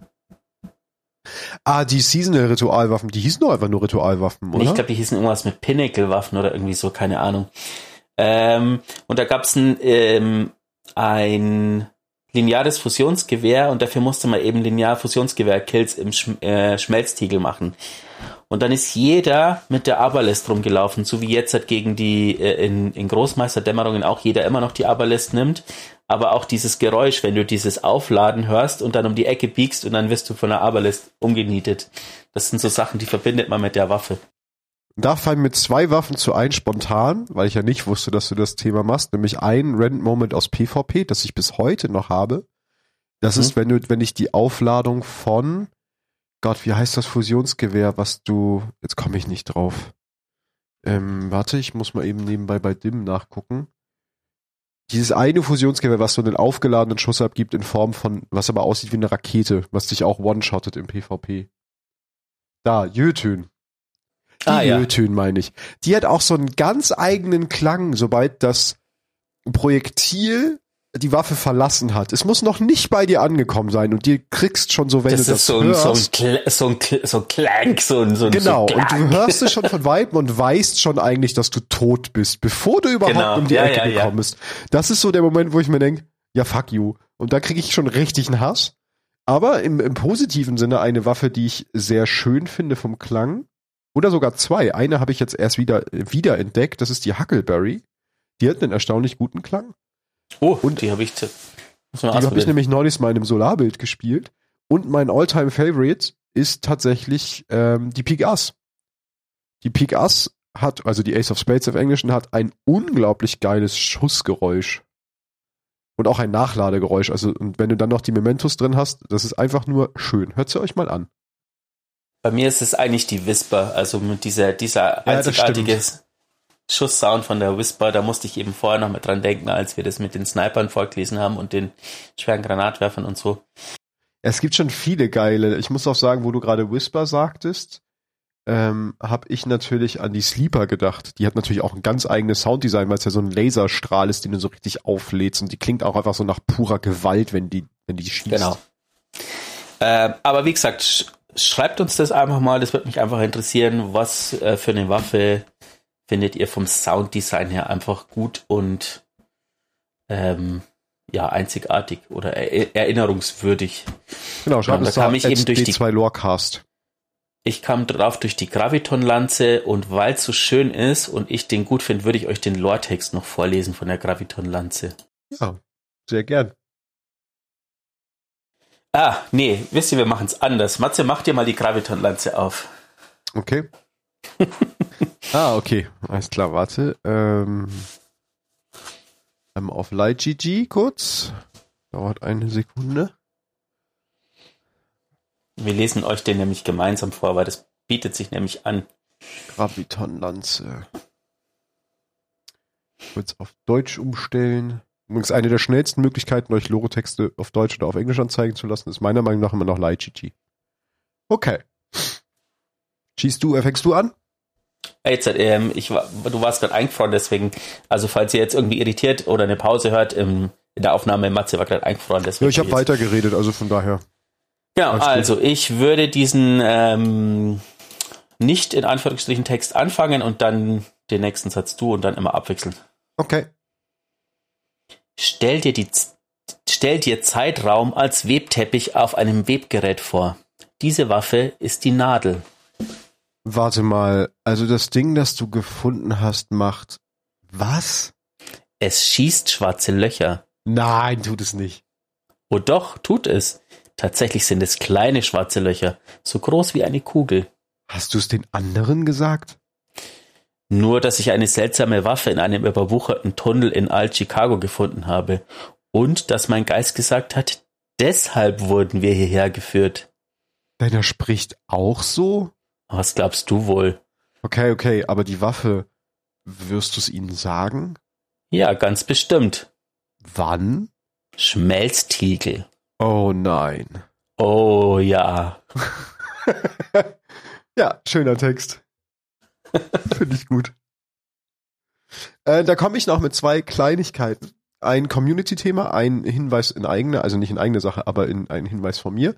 Ah, die Seasonal-Ritualwaffen, die hießen doch einfach nur Ritualwaffen, oder? Ich glaube, die hießen irgendwas mit Pinnacle-Waffen oder irgendwie so, keine Ahnung. Ähm, und da gab's ein, ähm, ein lineares Fusionsgewehr und dafür musste man eben linear Fusionsgewehr-Kills im Sch äh, Schmelztiegel machen. Und dann ist jeder mit der Aberlist rumgelaufen, so wie jetzt halt gegen die äh, in, in Großmeisterdämmerungen auch jeder immer noch die Aberlist nimmt aber auch dieses Geräusch, wenn du dieses Aufladen hörst und dann um die Ecke biegst und dann wirst du von der Aberlist umgenietet. Das sind so Sachen, die verbindet man mit der Waffe. Da fallen mir zwei Waffen zu ein, spontan, weil ich ja nicht wusste, dass du das Thema machst, nämlich ein Random Moment aus PvP, das ich bis heute noch habe. Das mhm. ist, wenn du, wenn ich die Aufladung von, Gott, wie heißt das Fusionsgewehr, was du, jetzt komme ich nicht drauf. Ähm, warte, ich muss mal eben nebenbei bei Dim nachgucken dieses eine Fusionsgewehr, was so einen aufgeladenen Schuss abgibt in Form von, was aber aussieht wie eine Rakete, was dich auch one-shottet im PvP. Da, Jötün. Die ah, ja. Jötün meine ich. Die hat auch so einen ganz eigenen Klang, sobald das Projektil die Waffe verlassen hat. Es muss noch nicht bei dir angekommen sein und dir kriegst schon so, wenn das du das so hörst. Ein, so ein, so ein, so ein Clank, so ein, so ein Genau, so und du hörst es schon von Weitem und weißt schon eigentlich, dass du tot bist, bevor du überhaupt genau. um die ja, Ecke ja, gekommen bist. Das ist so der Moment, wo ich mir denke, ja fuck you. Und da kriege ich schon richtig einen Hass. Aber im, im positiven Sinne eine Waffe, die ich sehr schön finde vom Klang. Oder sogar zwei. Eine habe ich jetzt erst wieder, wieder entdeckt. Das ist die Huckleberry. Die hat einen erstaunlich guten Klang. Oh, und die habe ich, die habe ich nämlich neulich mal in einem Solarbild gespielt. Und mein Alltime Favorite ist tatsächlich ähm, die Peak Ass. Die Peak Ass hat, also die Ace of Spades auf Englischen, hat ein unglaublich geiles Schussgeräusch. Und auch ein Nachladegeräusch. Also, und wenn du dann noch die Mementos drin hast, das ist einfach nur schön. Hört sie euch mal an. Bei mir ist es eigentlich die Whisper, also mit dieser, dieser Ja, einzigartige Schusssound von der Whisper, da musste ich eben vorher noch mit dran denken, als wir das mit den Snipern vorgelesen haben und den schweren Granatwerfern und so. Es gibt schon viele geile. Ich muss auch sagen, wo du gerade Whisper sagtest, ähm, habe ich natürlich an die Sleeper gedacht. Die hat natürlich auch ein ganz eigenes Sounddesign, weil es ja so ein Laserstrahl ist, den du so richtig auflädst und die klingt auch einfach so nach purer Gewalt, wenn die, wenn die schießt. Genau. Äh, aber wie gesagt, sch schreibt uns das einfach mal, das wird mich einfach interessieren, was äh, für eine Waffe findet ihr vom Sounddesign her einfach gut und ähm, ja, einzigartig oder er erinnerungswürdig. Genau, schreib Ja, uns da kam ich eben durch die- D2 Lorecast. Ich kam drauf durch die Graviton-Lanze und weil es so schön ist und ich den gut finde, würde ich euch den Lore-Text noch vorlesen von der Graviton-Lanze. Ja, sehr gern. Ah, nee, wisst ihr, wir machen es anders. Matze, mach dir mal die Graviton-Lanze auf. Okay. ah, okay. Alles klar, warte. Ähm, einmal auf LightGG kurz. Dauert eine Sekunde. Wir lesen euch den nämlich gemeinsam vor, weil das bietet sich nämlich an. Graviton-Lanze. Kurz auf Deutsch umstellen. Übrigens eine der schnellsten Möglichkeiten, euch Lore-Texte auf Deutsch oder auf Englisch anzeigen zu lassen, ist meiner Meinung nach immer noch LightGG. Okay. Schießt du, fängst du an? Jetzt, ähm, ich du warst gerade eingefroren, deswegen, also falls ihr jetzt irgendwie irritiert oder eine Pause hört, im, in der Aufnahme, Matze war gerade eingefroren, deswegen. Ja, ich habe weitergeredet, also von daher. Genau, Alles gut. also ich würde diesen ähm, nicht in Anführungsstrichen Text anfangen und dann den nächsten Satz du und dann immer abwechseln. Okay. Stell dir, die, stell dir Zeitraum als Webteppich auf einem Webgerät vor. Diese Waffe ist die Nadel. Warte mal, also das Ding, das du gefunden hast, macht was? Es schießt schwarze Löcher. Nein, tut es nicht. Oh doch, tut es. Tatsächlich sind es kleine schwarze Löcher, so groß wie eine Kugel. Hast du es den anderen gesagt? Nur, dass ich eine seltsame Waffe in einem überwucherten Tunnel in Alt-Chicago gefunden habe. Und dass mein Geist gesagt hat, deshalb wurden wir hierher geführt. Deiner spricht auch so? Was glaubst du wohl? Okay, okay, aber die Waffe, wirst du es ihnen sagen? Ja, ganz bestimmt. Wann? Schmelztiegel. Oh nein. Oh ja. Ja, schöner Text. Finde ich gut. Äh, da komme ich noch mit zwei Kleinigkeiten. Ein Community-Thema, ein Hinweis in eigene, also nicht in eigene Sache, aber in ein Hinweis von mir,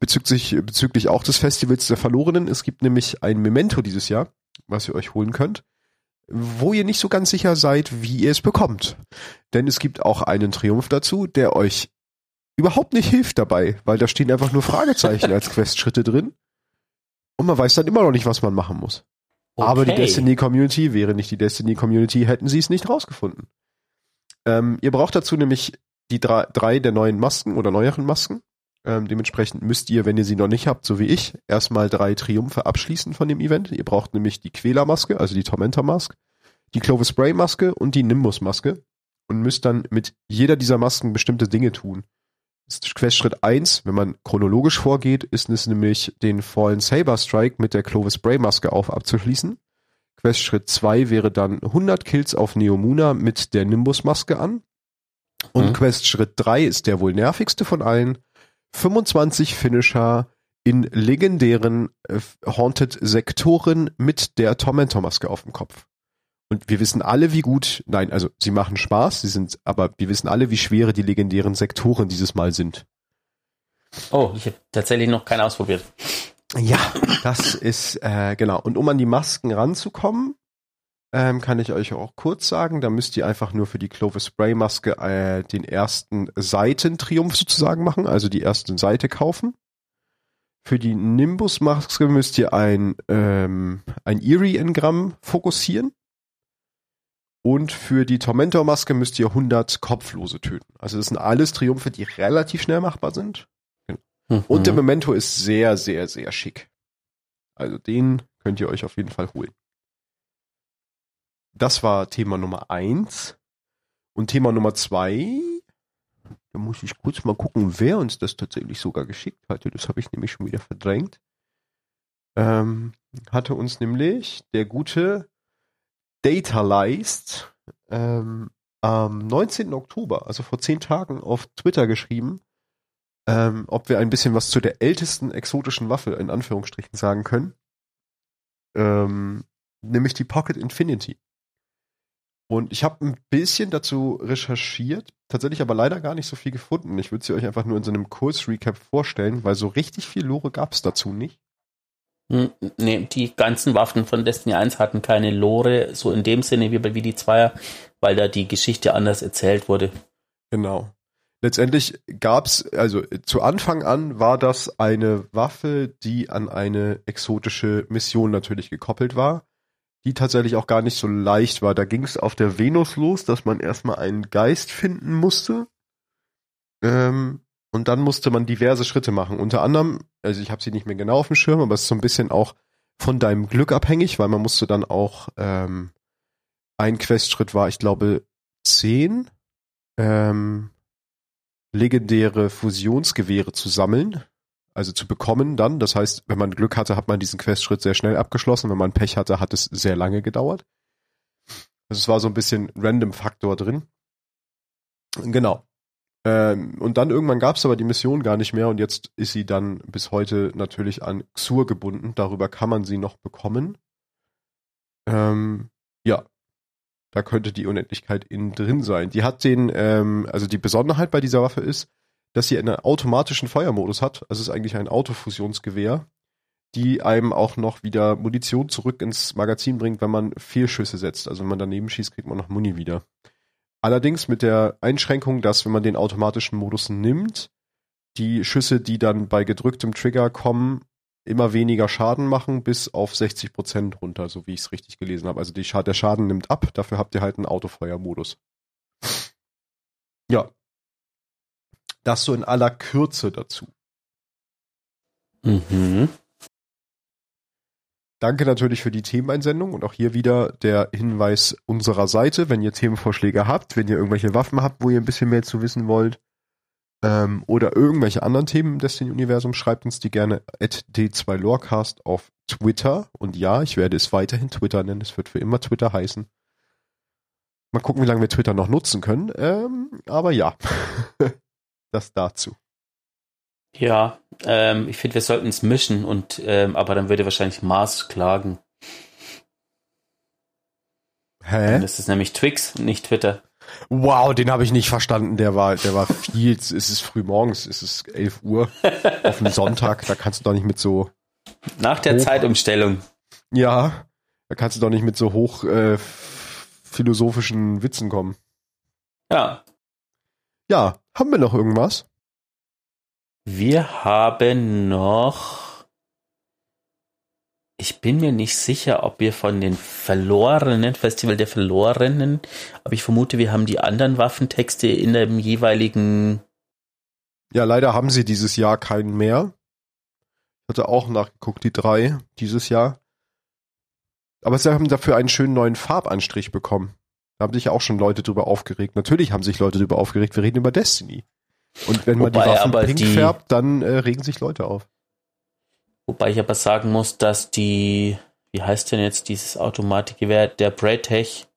bezüglich, bezüglich auch des Festivals der Verlorenen. Es gibt nämlich ein Memento dieses Jahr, was ihr euch holen könnt, wo ihr nicht so ganz sicher seid, wie ihr es bekommt. Denn es gibt auch einen Triumph dazu, der euch überhaupt nicht hilft dabei, weil da stehen einfach nur Fragezeichen als Questschritte drin. Und man weiß dann immer noch nicht, was man machen muss. Aber die Okay. Destiny Community wäre nicht die Destiny Community, hätten sie es nicht rausgefunden. Ähm, ihr braucht dazu nämlich die drei, drei der neuen Masken oder neueren Masken. Ähm, dementsprechend müsst ihr, wenn ihr sie noch nicht habt, so wie ich, erstmal drei Triumphe abschließen von dem Event. Ihr braucht nämlich die Quäler-Maske, also die Tormentor-Mask, die Clovis Spray-Maske und die Nimbus-Maske und müsst dann mit jeder dieser Masken bestimmte Dinge tun. Das ist Questschritt 1, wenn man chronologisch vorgeht, ist es nämlich den Fallen Saber Strike mit der Clovis Spray Maske auf abzuschließen. Questschritt 2 wäre dann 100 Kills auf Neomuna mit der Nimbus Maske an. Und Mhm. Questschritt 3 ist der wohl nervigste von allen. 25 Finisher in legendären äh, Haunted Sektoren mit der Tormentor Maske auf dem Kopf. Und wir wissen alle, wie gut, nein, also sie machen Spaß, sie sind, aber wir wissen alle, wie schwere die legendären Sektoren dieses Mal sind. Oh, ich habe tatsächlich noch keinen ausprobiert. Ja, das ist, äh, genau. Und um an die Masken ranzukommen, ähm, kann ich euch auch kurz sagen, da müsst ihr einfach nur für die Clovis Spray Maske äh, den ersten Seitentriumph sozusagen machen, also die erste Seite kaufen. Für die Nimbus Maske müsst ihr ein, ähm, ein Eerie-Engramm fokussieren. Und für die Tormentor-Maske müsst ihr 100 Kopflose töten. Also das sind alles Triumphe, die relativ schnell machbar sind. Und der Mhm. Memento ist sehr, sehr, sehr schick. Also den könnt ihr euch auf jeden Fall holen. Das war Thema Nummer eins. Und Thema Nummer zwei, da muss ich kurz mal gucken, wer uns das tatsächlich sogar geschickt hatte. Das habe ich nämlich schon wieder verdrängt. ähm, hatte uns nämlich der gute Datalized ähm, am 19. Oktober, also vor zehn Tagen, auf Twitter geschrieben, ähm, ob wir ein bisschen was zu der ältesten exotischen Waffe in Anführungsstrichen sagen können. Ähm, nämlich die Pocket Infinity. Und ich habe ein bisschen dazu recherchiert, tatsächlich aber leider gar nicht so viel gefunden. Ich würde sie euch einfach nur in so einem Kurzrecap vorstellen, weil so richtig viel Lore gab es dazu nicht. Hm, nee, die ganzen Waffen von Destiny 1 hatten keine Lore, so in dem Sinne wie bei wie die Zweier, weil da die Geschichte anders erzählt wurde. Genau. Letztendlich gab's, also zu Anfang an war das eine Waffe, die an eine exotische Mission natürlich gekoppelt war die tatsächlich auch gar nicht so leicht war. Da ging es auf der Venus los, dass man erstmal einen Geist finden musste. Ähm, und dann musste man diverse Schritte machen. Unter anderem, also ich habe sie nicht mehr genau auf dem Schirm, aber es ist so ein bisschen auch von deinem Glück abhängig, weil man musste dann auch ähm, ein Questschritt war, ich glaube, zehn ähm, legendäre Fusionsgewehre zu sammeln also zu bekommen dann. Das heißt, wenn man Glück hatte, hat man diesen Questschritt sehr schnell abgeschlossen. Wenn man Pech hatte, hat es sehr lange gedauert. Also es war so ein bisschen Random-Faktor drin. Genau. Ähm, und dann irgendwann gab es aber die Mission gar nicht mehr und jetzt ist sie dann bis heute natürlich an Xur gebunden. Darüber kann man sie noch bekommen. Ähm, ja, da könnte die Unendlichkeit innen drin sein. Die hat den, ähm, also die Besonderheit bei dieser Waffe ist, dass sie einen automatischen Feuermodus hat. Also es ist eigentlich ein Autofusionsgewehr, die einem auch noch wieder Munition zurück ins Magazin bringt, wenn man Fehlschüsse setzt. Also wenn man daneben schießt, kriegt man noch Muni wieder. Allerdings mit der Einschränkung, dass wenn man den automatischen Modus nimmt, die Schüsse, die dann bei gedrücktem Trigger kommen, immer weniger Schaden machen, bis auf 60 Prozent runter, so wie ich es richtig gelesen habe. Also die, der Schaden nimmt ab, dafür habt ihr halt einen Autofeuermodus. Ja, das so in aller Kürze dazu. Mhm. Danke natürlich für die Themeneinsendung und auch hier wieder der Hinweis unserer Seite, wenn ihr Themenvorschläge habt, wenn ihr irgendwelche Waffen habt, wo ihr ein bisschen mehr zu wissen wollt, ähm, oder irgendwelche anderen Themen im Destiny-Universum, schreibt uns die gerne at d2lorecast auf Twitter. Und ja, ich werde es weiterhin Twitter nennen. Es wird für immer Twitter heißen. Mal gucken, wie lange wir Twitter noch nutzen können. Ähm, aber ja. das dazu. Ja, ähm, ich finde, wir sollten es mischen und ähm, aber dann würde wahrscheinlich Mars klagen. Hä? Dann ist es nämlich Twix und nicht Twitter. Wow, den habe ich nicht verstanden. Der war, der war viel. es ist früh morgens, es ist 11 Uhr auf einem Sonntag. Da kannst du doch nicht mit so. Nach der hoch, Zeitumstellung. Ja, da kannst du doch nicht mit so hoch äh, philosophischen Witzen kommen. Ja. Ja, haben wir noch irgendwas? Wir haben noch. Ich bin mir nicht sicher, ob wir von den Verlorenen, Festival der Verlorenen, aber ich vermute, wir haben die anderen Waffentexte in dem jeweiligen. Ja, leider haben sie dieses Jahr keinen mehr. Ich hatte auch nachgeguckt, die drei dieses Jahr. Aber sie haben dafür einen schönen neuen Farbanstrich bekommen. Da haben sich auch schon Leute drüber aufgeregt. Natürlich haben sich Leute drüber aufgeregt. Wir reden über Destiny. Und wenn man Wobei, die Waffen pink die, färbt, dann äh, regen sich Leute auf. Wobei ich aber sagen muss, dass die, wie heißt denn jetzt dieses Automatikgewehr, der Braytech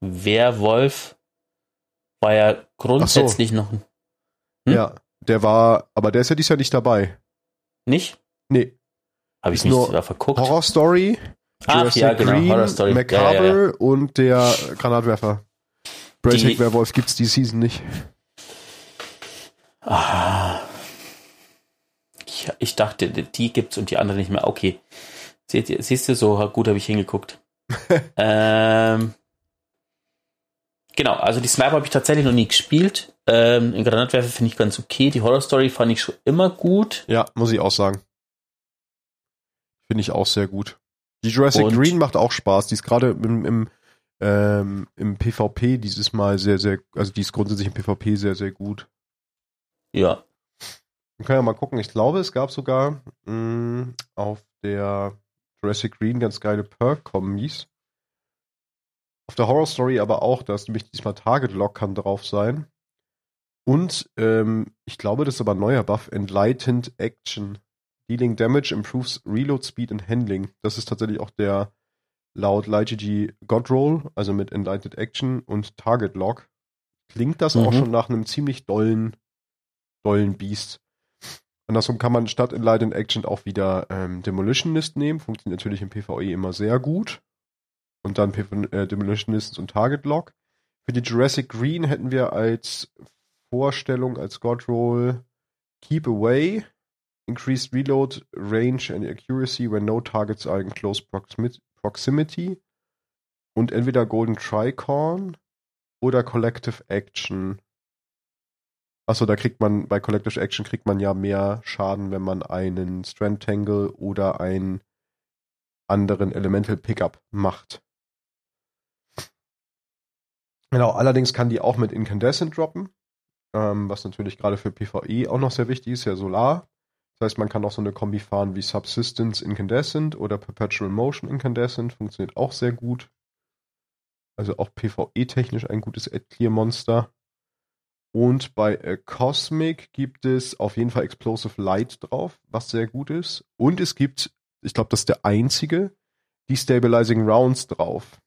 Werwolf war ja grundsätzlich so. noch ein. Hm? Ja, der war, aber der ist ja dieses Jahr nicht dabei. Nicht? Nee. Habe ich nicht nur verguckt. Horror Story, Ach ja, genau, Green, Horror Story. Macabre ja, ja, und der Granatwerfer. Breaking Werwolf gibt's die Season nicht. Ah. Ich, ich, dachte, die gibt's und die andere nicht mehr. Okay. Seht ihr, siehst du, so gut habe ich hingeguckt. ähm, genau, also die Sniper habe ich tatsächlich noch nie gespielt. Ähm, in Granatwerfer finde ich ganz okay. Die Horror Story fand ich schon immer gut. Ja, muss ich auch sagen. Finde ich auch sehr gut. Die Jurassic und Green macht auch Spaß. Die ist gerade im, im, ähm, im PvP dieses Mal sehr, sehr, also die ist grundsätzlich im PvP sehr, sehr gut. Ja. Wir können ja mal gucken. Ich glaube, es gab sogar mh, mm, auf der Jurassic Green ganz geile Perk-Kombis. Auf der Horror Story aber auch, da ist nämlich diesmal Target Lock kann drauf sein. Und ähm, ich glaube, das ist aber ein neuer Buff, Enlightened Action Healing Damage improves Reload Speed and Handling. Das ist tatsächlich auch der laut LightGG God Roll, also mit Enlightened Action und Target Lock. Klingt das mhm. auch schon nach einem ziemlich dollen, dollen Beast. Andersrum kann man statt Enlightened Action auch wieder ähm, Demolitionist nehmen. Funktioniert natürlich im PvE immer sehr gut. Und dann äh, Demolitionist und Target Lock. Für die Jurassic Green hätten wir als Vorstellung, als God Roll Keep Away, Increased Reload, Range and Accuracy when no targets are in close proximity. Und entweder Golden Tricorn oder Collective Action. Achso, da kriegt man, bei Collective Action kriegt man ja mehr Schaden, wenn man einen Strand Tangle oder einen anderen Elemental Pickup macht. Genau, allerdings kann die auch mit Incandescent droppen, ähm, was natürlich gerade für PvE auch noch sehr wichtig ist, ja Solar. Das heißt, man kann auch so eine Kombi fahren wie Subsistence Incandescent oder Perpetual Motion Incandescent, funktioniert auch sehr gut. Also auch PvE-technisch ein gutes Clear-Monster. Und bei äh, Cosmic gibt es auf jeden Fall Explosive Light drauf, was sehr gut ist. Und es gibt, ich glaube, das ist der einzige, Destabilizing Rounds drauf.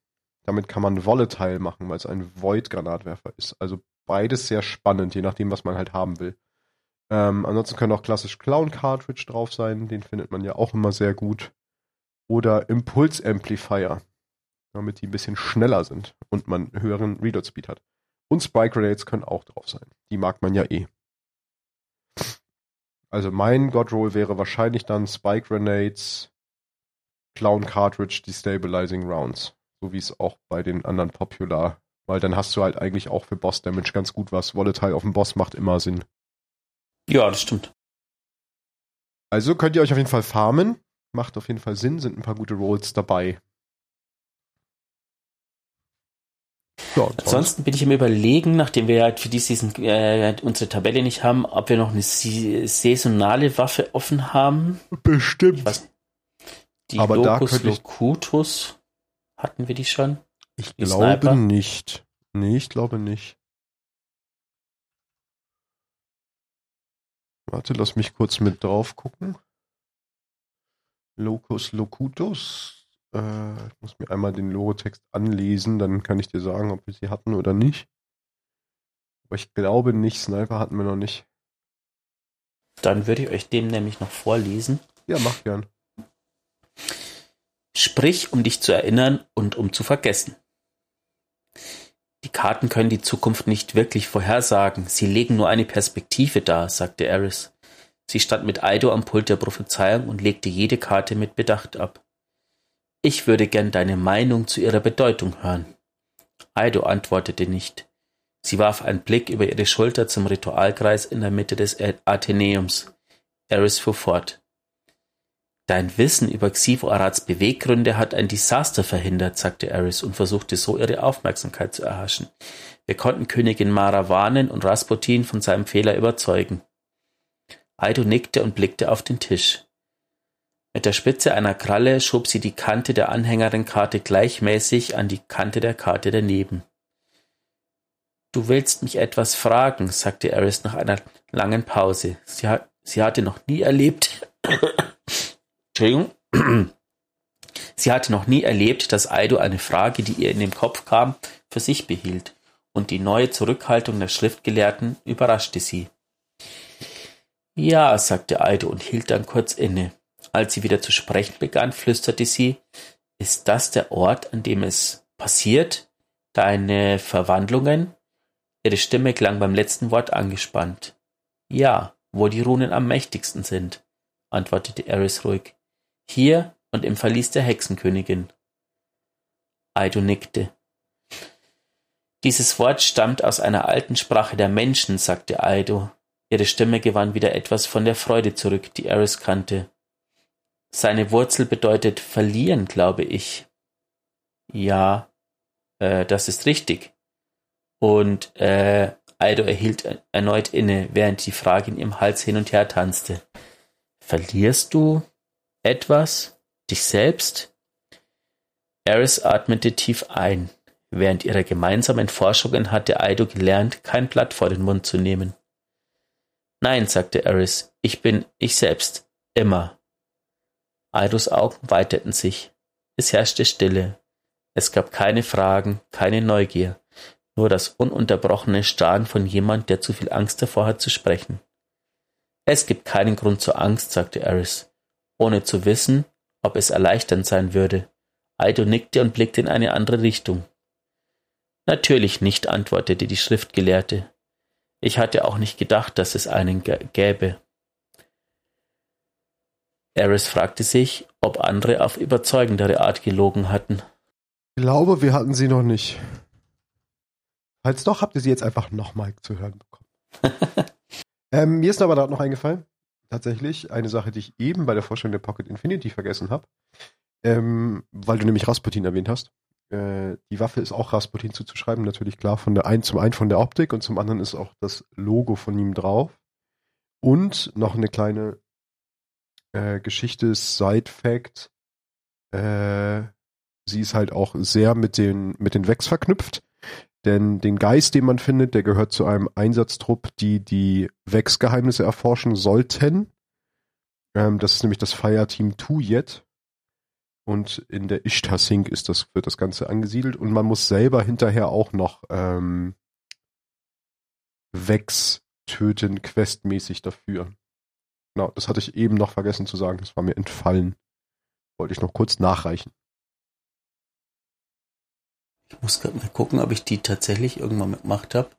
Damit kann man Volatile machen, weil es ein Void-Granatwerfer ist. Also beides sehr spannend, je nachdem, was man halt haben will. Ähm, ansonsten können auch klassisch Clown Cartridge drauf sein, den findet man ja auch immer sehr gut. Oder Impulse Amplifier, damit die ein bisschen schneller sind und man höheren Reload Speed hat. Und Spike Grenades können auch drauf sein. Die mag man ja eh. Also mein God Roll wäre wahrscheinlich dann Spike Grenades, Clown Cartridge, Destabilizing Rounds so wie es auch bei den anderen Popular, weil dann hast du halt eigentlich auch für Boss Damage ganz gut was. Volatile auf dem Boss macht immer Sinn. Ja, das stimmt. Also könnt ihr euch auf jeden Fall farmen. Macht auf jeden Fall Sinn, sind ein paar gute Rolls dabei. Ja, Ansonsten bin ich im Überlegen, nachdem wir halt für die Season äh, unsere Tabelle nicht haben, ob wir noch eine saisonale Waffe offen haben. Bestimmt. Was, die Aber Locus da Locutus. Hatten wir die schon? Ich die glaube Sniper? nicht. Nee, ich glaube nicht. Warte, lass mich kurz mit drauf gucken. Locus Locutus. Äh, ich muss mir einmal den Logotext anlesen, dann kann ich dir sagen, ob wir sie hatten oder nicht. Aber ich glaube nicht, Sniper hatten wir noch nicht. Dann würde ich euch dem nämlich noch vorlesen. Ja, mach gern. Sprich, um dich zu erinnern und um zu vergessen. Die Karten können die Zukunft nicht wirklich vorhersagen, sie legen nur eine Perspektive dar, sagte Eris. Sie stand mit Aido am Pult der Prophezeiung und legte jede Karte mit Bedacht ab. Ich würde gern deine Meinung zu ihrer Bedeutung hören. Aido antwortete nicht. Sie warf einen Blick über ihre Schulter zum Ritualkreis in der Mitte des Athenäums. Eris fuhr fort. Dein Wissen über Xivo Arads Beweggründe hat ein Desaster verhindert, sagte Eris und versuchte so ihre Aufmerksamkeit zu erhaschen. Wir konnten Königin Mara warnen und Rasputin von seinem Fehler überzeugen. Aido nickte und blickte auf den Tisch. Mit der Spitze einer Kralle schob sie die Kante der Anhängerin-Karte gleichmäßig an die Kante der Karte daneben. Du willst mich etwas fragen, sagte Eris nach einer langen Pause. Sie, hat, sie hatte noch nie erlebt, Entschuldigung. Sie hatte noch nie erlebt, dass Aido eine Frage, die ihr in den Kopf kam, für sich behielt, und die neue Zurückhaltung der Schriftgelehrten überraschte sie. Ja, sagte Aido und hielt dann kurz inne. Als sie wieder zu sprechen begann, flüsterte sie, ist das der Ort, an dem es passiert? Deine Verwandlungen? Ihre Stimme klang beim letzten Wort angespannt. Ja, wo die Runen am mächtigsten sind, antwortete Eris ruhig. Hier und im Verlies der Hexenkönigin. Aido nickte. Dieses Wort stammt aus einer alten Sprache der Menschen, sagte Aido. Ihre Stimme gewann wieder etwas von der Freude zurück, die Eris kannte. Seine Wurzel bedeutet verlieren, glaube ich. Ja, äh, das ist richtig. Und äh, Aido erhielt erneut inne, während die Frage in ihrem Hals hin und her tanzte. Verlierst du? Etwas? Dich selbst? Eris atmete tief ein. Während ihrer gemeinsamen Forschungen hatte Aido gelernt, kein Blatt vor den Mund zu nehmen. Nein, sagte Eris, ich bin ich selbst. Immer. Aidos Augen weiteten sich. Es herrschte Stille. Es gab keine Fragen, keine Neugier, nur das ununterbrochene Starren von jemand, der zu viel Angst davor hat zu sprechen. Es gibt keinen Grund zur Angst, sagte Eris, ohne zu wissen, ob es erleichternd sein würde. Aido nickte und blickte in eine andere Richtung. Natürlich nicht, antwortete die Schriftgelehrte. Ich hatte auch nicht gedacht, dass es einen gäbe. Eris fragte sich, ob andere auf überzeugendere Art gelogen hatten. Ich glaube, wir hatten sie noch nicht. Falls doch, habt ihr sie jetzt einfach nochmal zu hören bekommen. ähm, mir ist aber gerade noch eingefallen, tatsächlich, eine Sache, die ich eben bei der Vorstellung der Pocket Infinity vergessen habe, ähm, weil du nämlich Rasputin erwähnt hast. Äh, die Waffe ist auch Rasputin zuzuschreiben, natürlich klar, von der ein, zum einen von der Optik und zum anderen ist auch das Logo von ihm drauf. Und noch eine kleine äh, Geschichte, Side-Fact, äh, sie ist halt auch sehr mit den, mit den Wex verknüpft. Denn den Geist, den man findet, der gehört zu einem Einsatztrupp, die die Wex-Geheimnisse erforschen sollten. Ähm, das ist nämlich das Fireteam Tuyet. Und in der Ishtar-Sink ist das, wird das Ganze angesiedelt. Und man muss selber hinterher auch noch ähm, Vex töten, questmäßig dafür. Genau, das hatte ich eben noch vergessen zu sagen. Das war mir entfallen. Wollte ich noch kurz nachreichen. Ich muss gerade mal gucken, ob ich die tatsächlich irgendwann mitgemacht habe.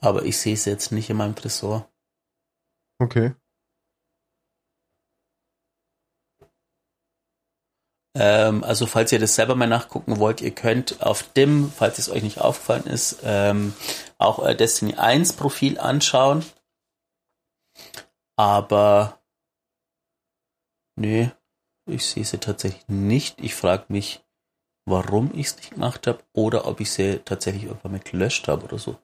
Aber ich sehe es jetzt nicht in meinem Tresor. Okay. Ähm, also falls ihr das selber mal nachgucken wollt, ihr könnt auf dem, falls es euch nicht aufgefallen ist, ähm, auch äh, Destiny 1 Profil anschauen. Aber nee, ich sehe sie tatsächlich nicht. Ich frage mich, warum ich es nicht gemacht habe oder ob ich sie tatsächlich irgendwann mal gelöscht habe oder so.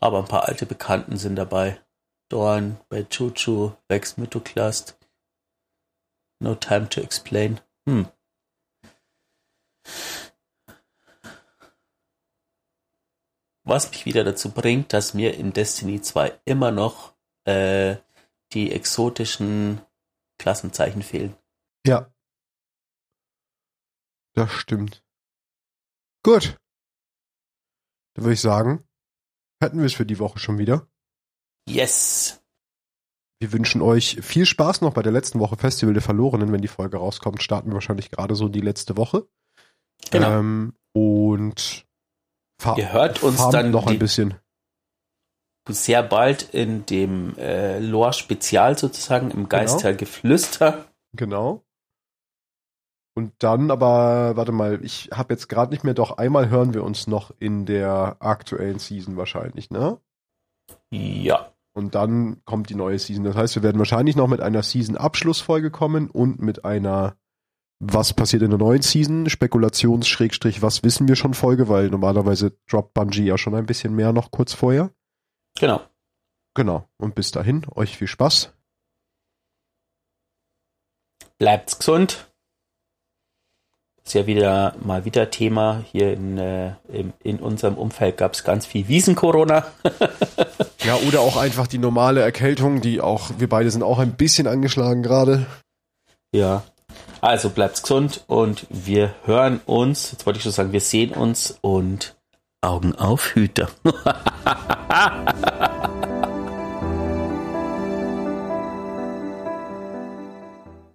Aber ein paar alte Bekannten sind dabei. Dorn bei Chuchu, Vex Mythoclast. No time to explain. Hm. Was mich wieder dazu bringt, dass mir in Destiny 2 immer noch äh, die exotischen Klassenzeichen fehlen. Ja. Das stimmt. Gut. Dann würde ich sagen, hätten wir es für die Woche schon wieder. Yes. Wir wünschen euch viel Spaß noch bei der letzten Woche Festival der Verlorenen. Wenn die Folge rauskommt, starten wir wahrscheinlich gerade so die letzte Woche. Genau. Ähm, und Ihr hört uns dann noch ein bisschen. Sehr bald in dem äh, Lore-Spezial sozusagen, im Geistergeflüster. Genau. genau. Und dann aber, warte mal, ich habe jetzt gerade nicht mehr, doch einmal hören wir uns noch in der aktuellen Season wahrscheinlich, ne? Ja. Und dann kommt die neue Season. Das heißt, wir werden wahrscheinlich noch mit einer Season-Abschlussfolge kommen und mit einer was passiert in der neuen Season, Spekulations Schrägstrich, was wissen wir schon Folge, weil normalerweise droppt Bungie ja schon ein bisschen mehr noch kurz vorher. Genau. Genau. Und bis dahin, euch viel Spaß. Bleibt's gesund. Ist ja wieder mal wieder Thema. Hier in, äh, in, in unserem Umfeld gab es ganz viel Wiesen-Corona. ja, oder auch einfach die normale Erkältung, die auch, wir beide sind auch ein bisschen angeschlagen gerade. Ja, also bleibt's gesund und wir hören uns. Jetzt wollte ich schon sagen, wir sehen uns und Augen auf, Hüter.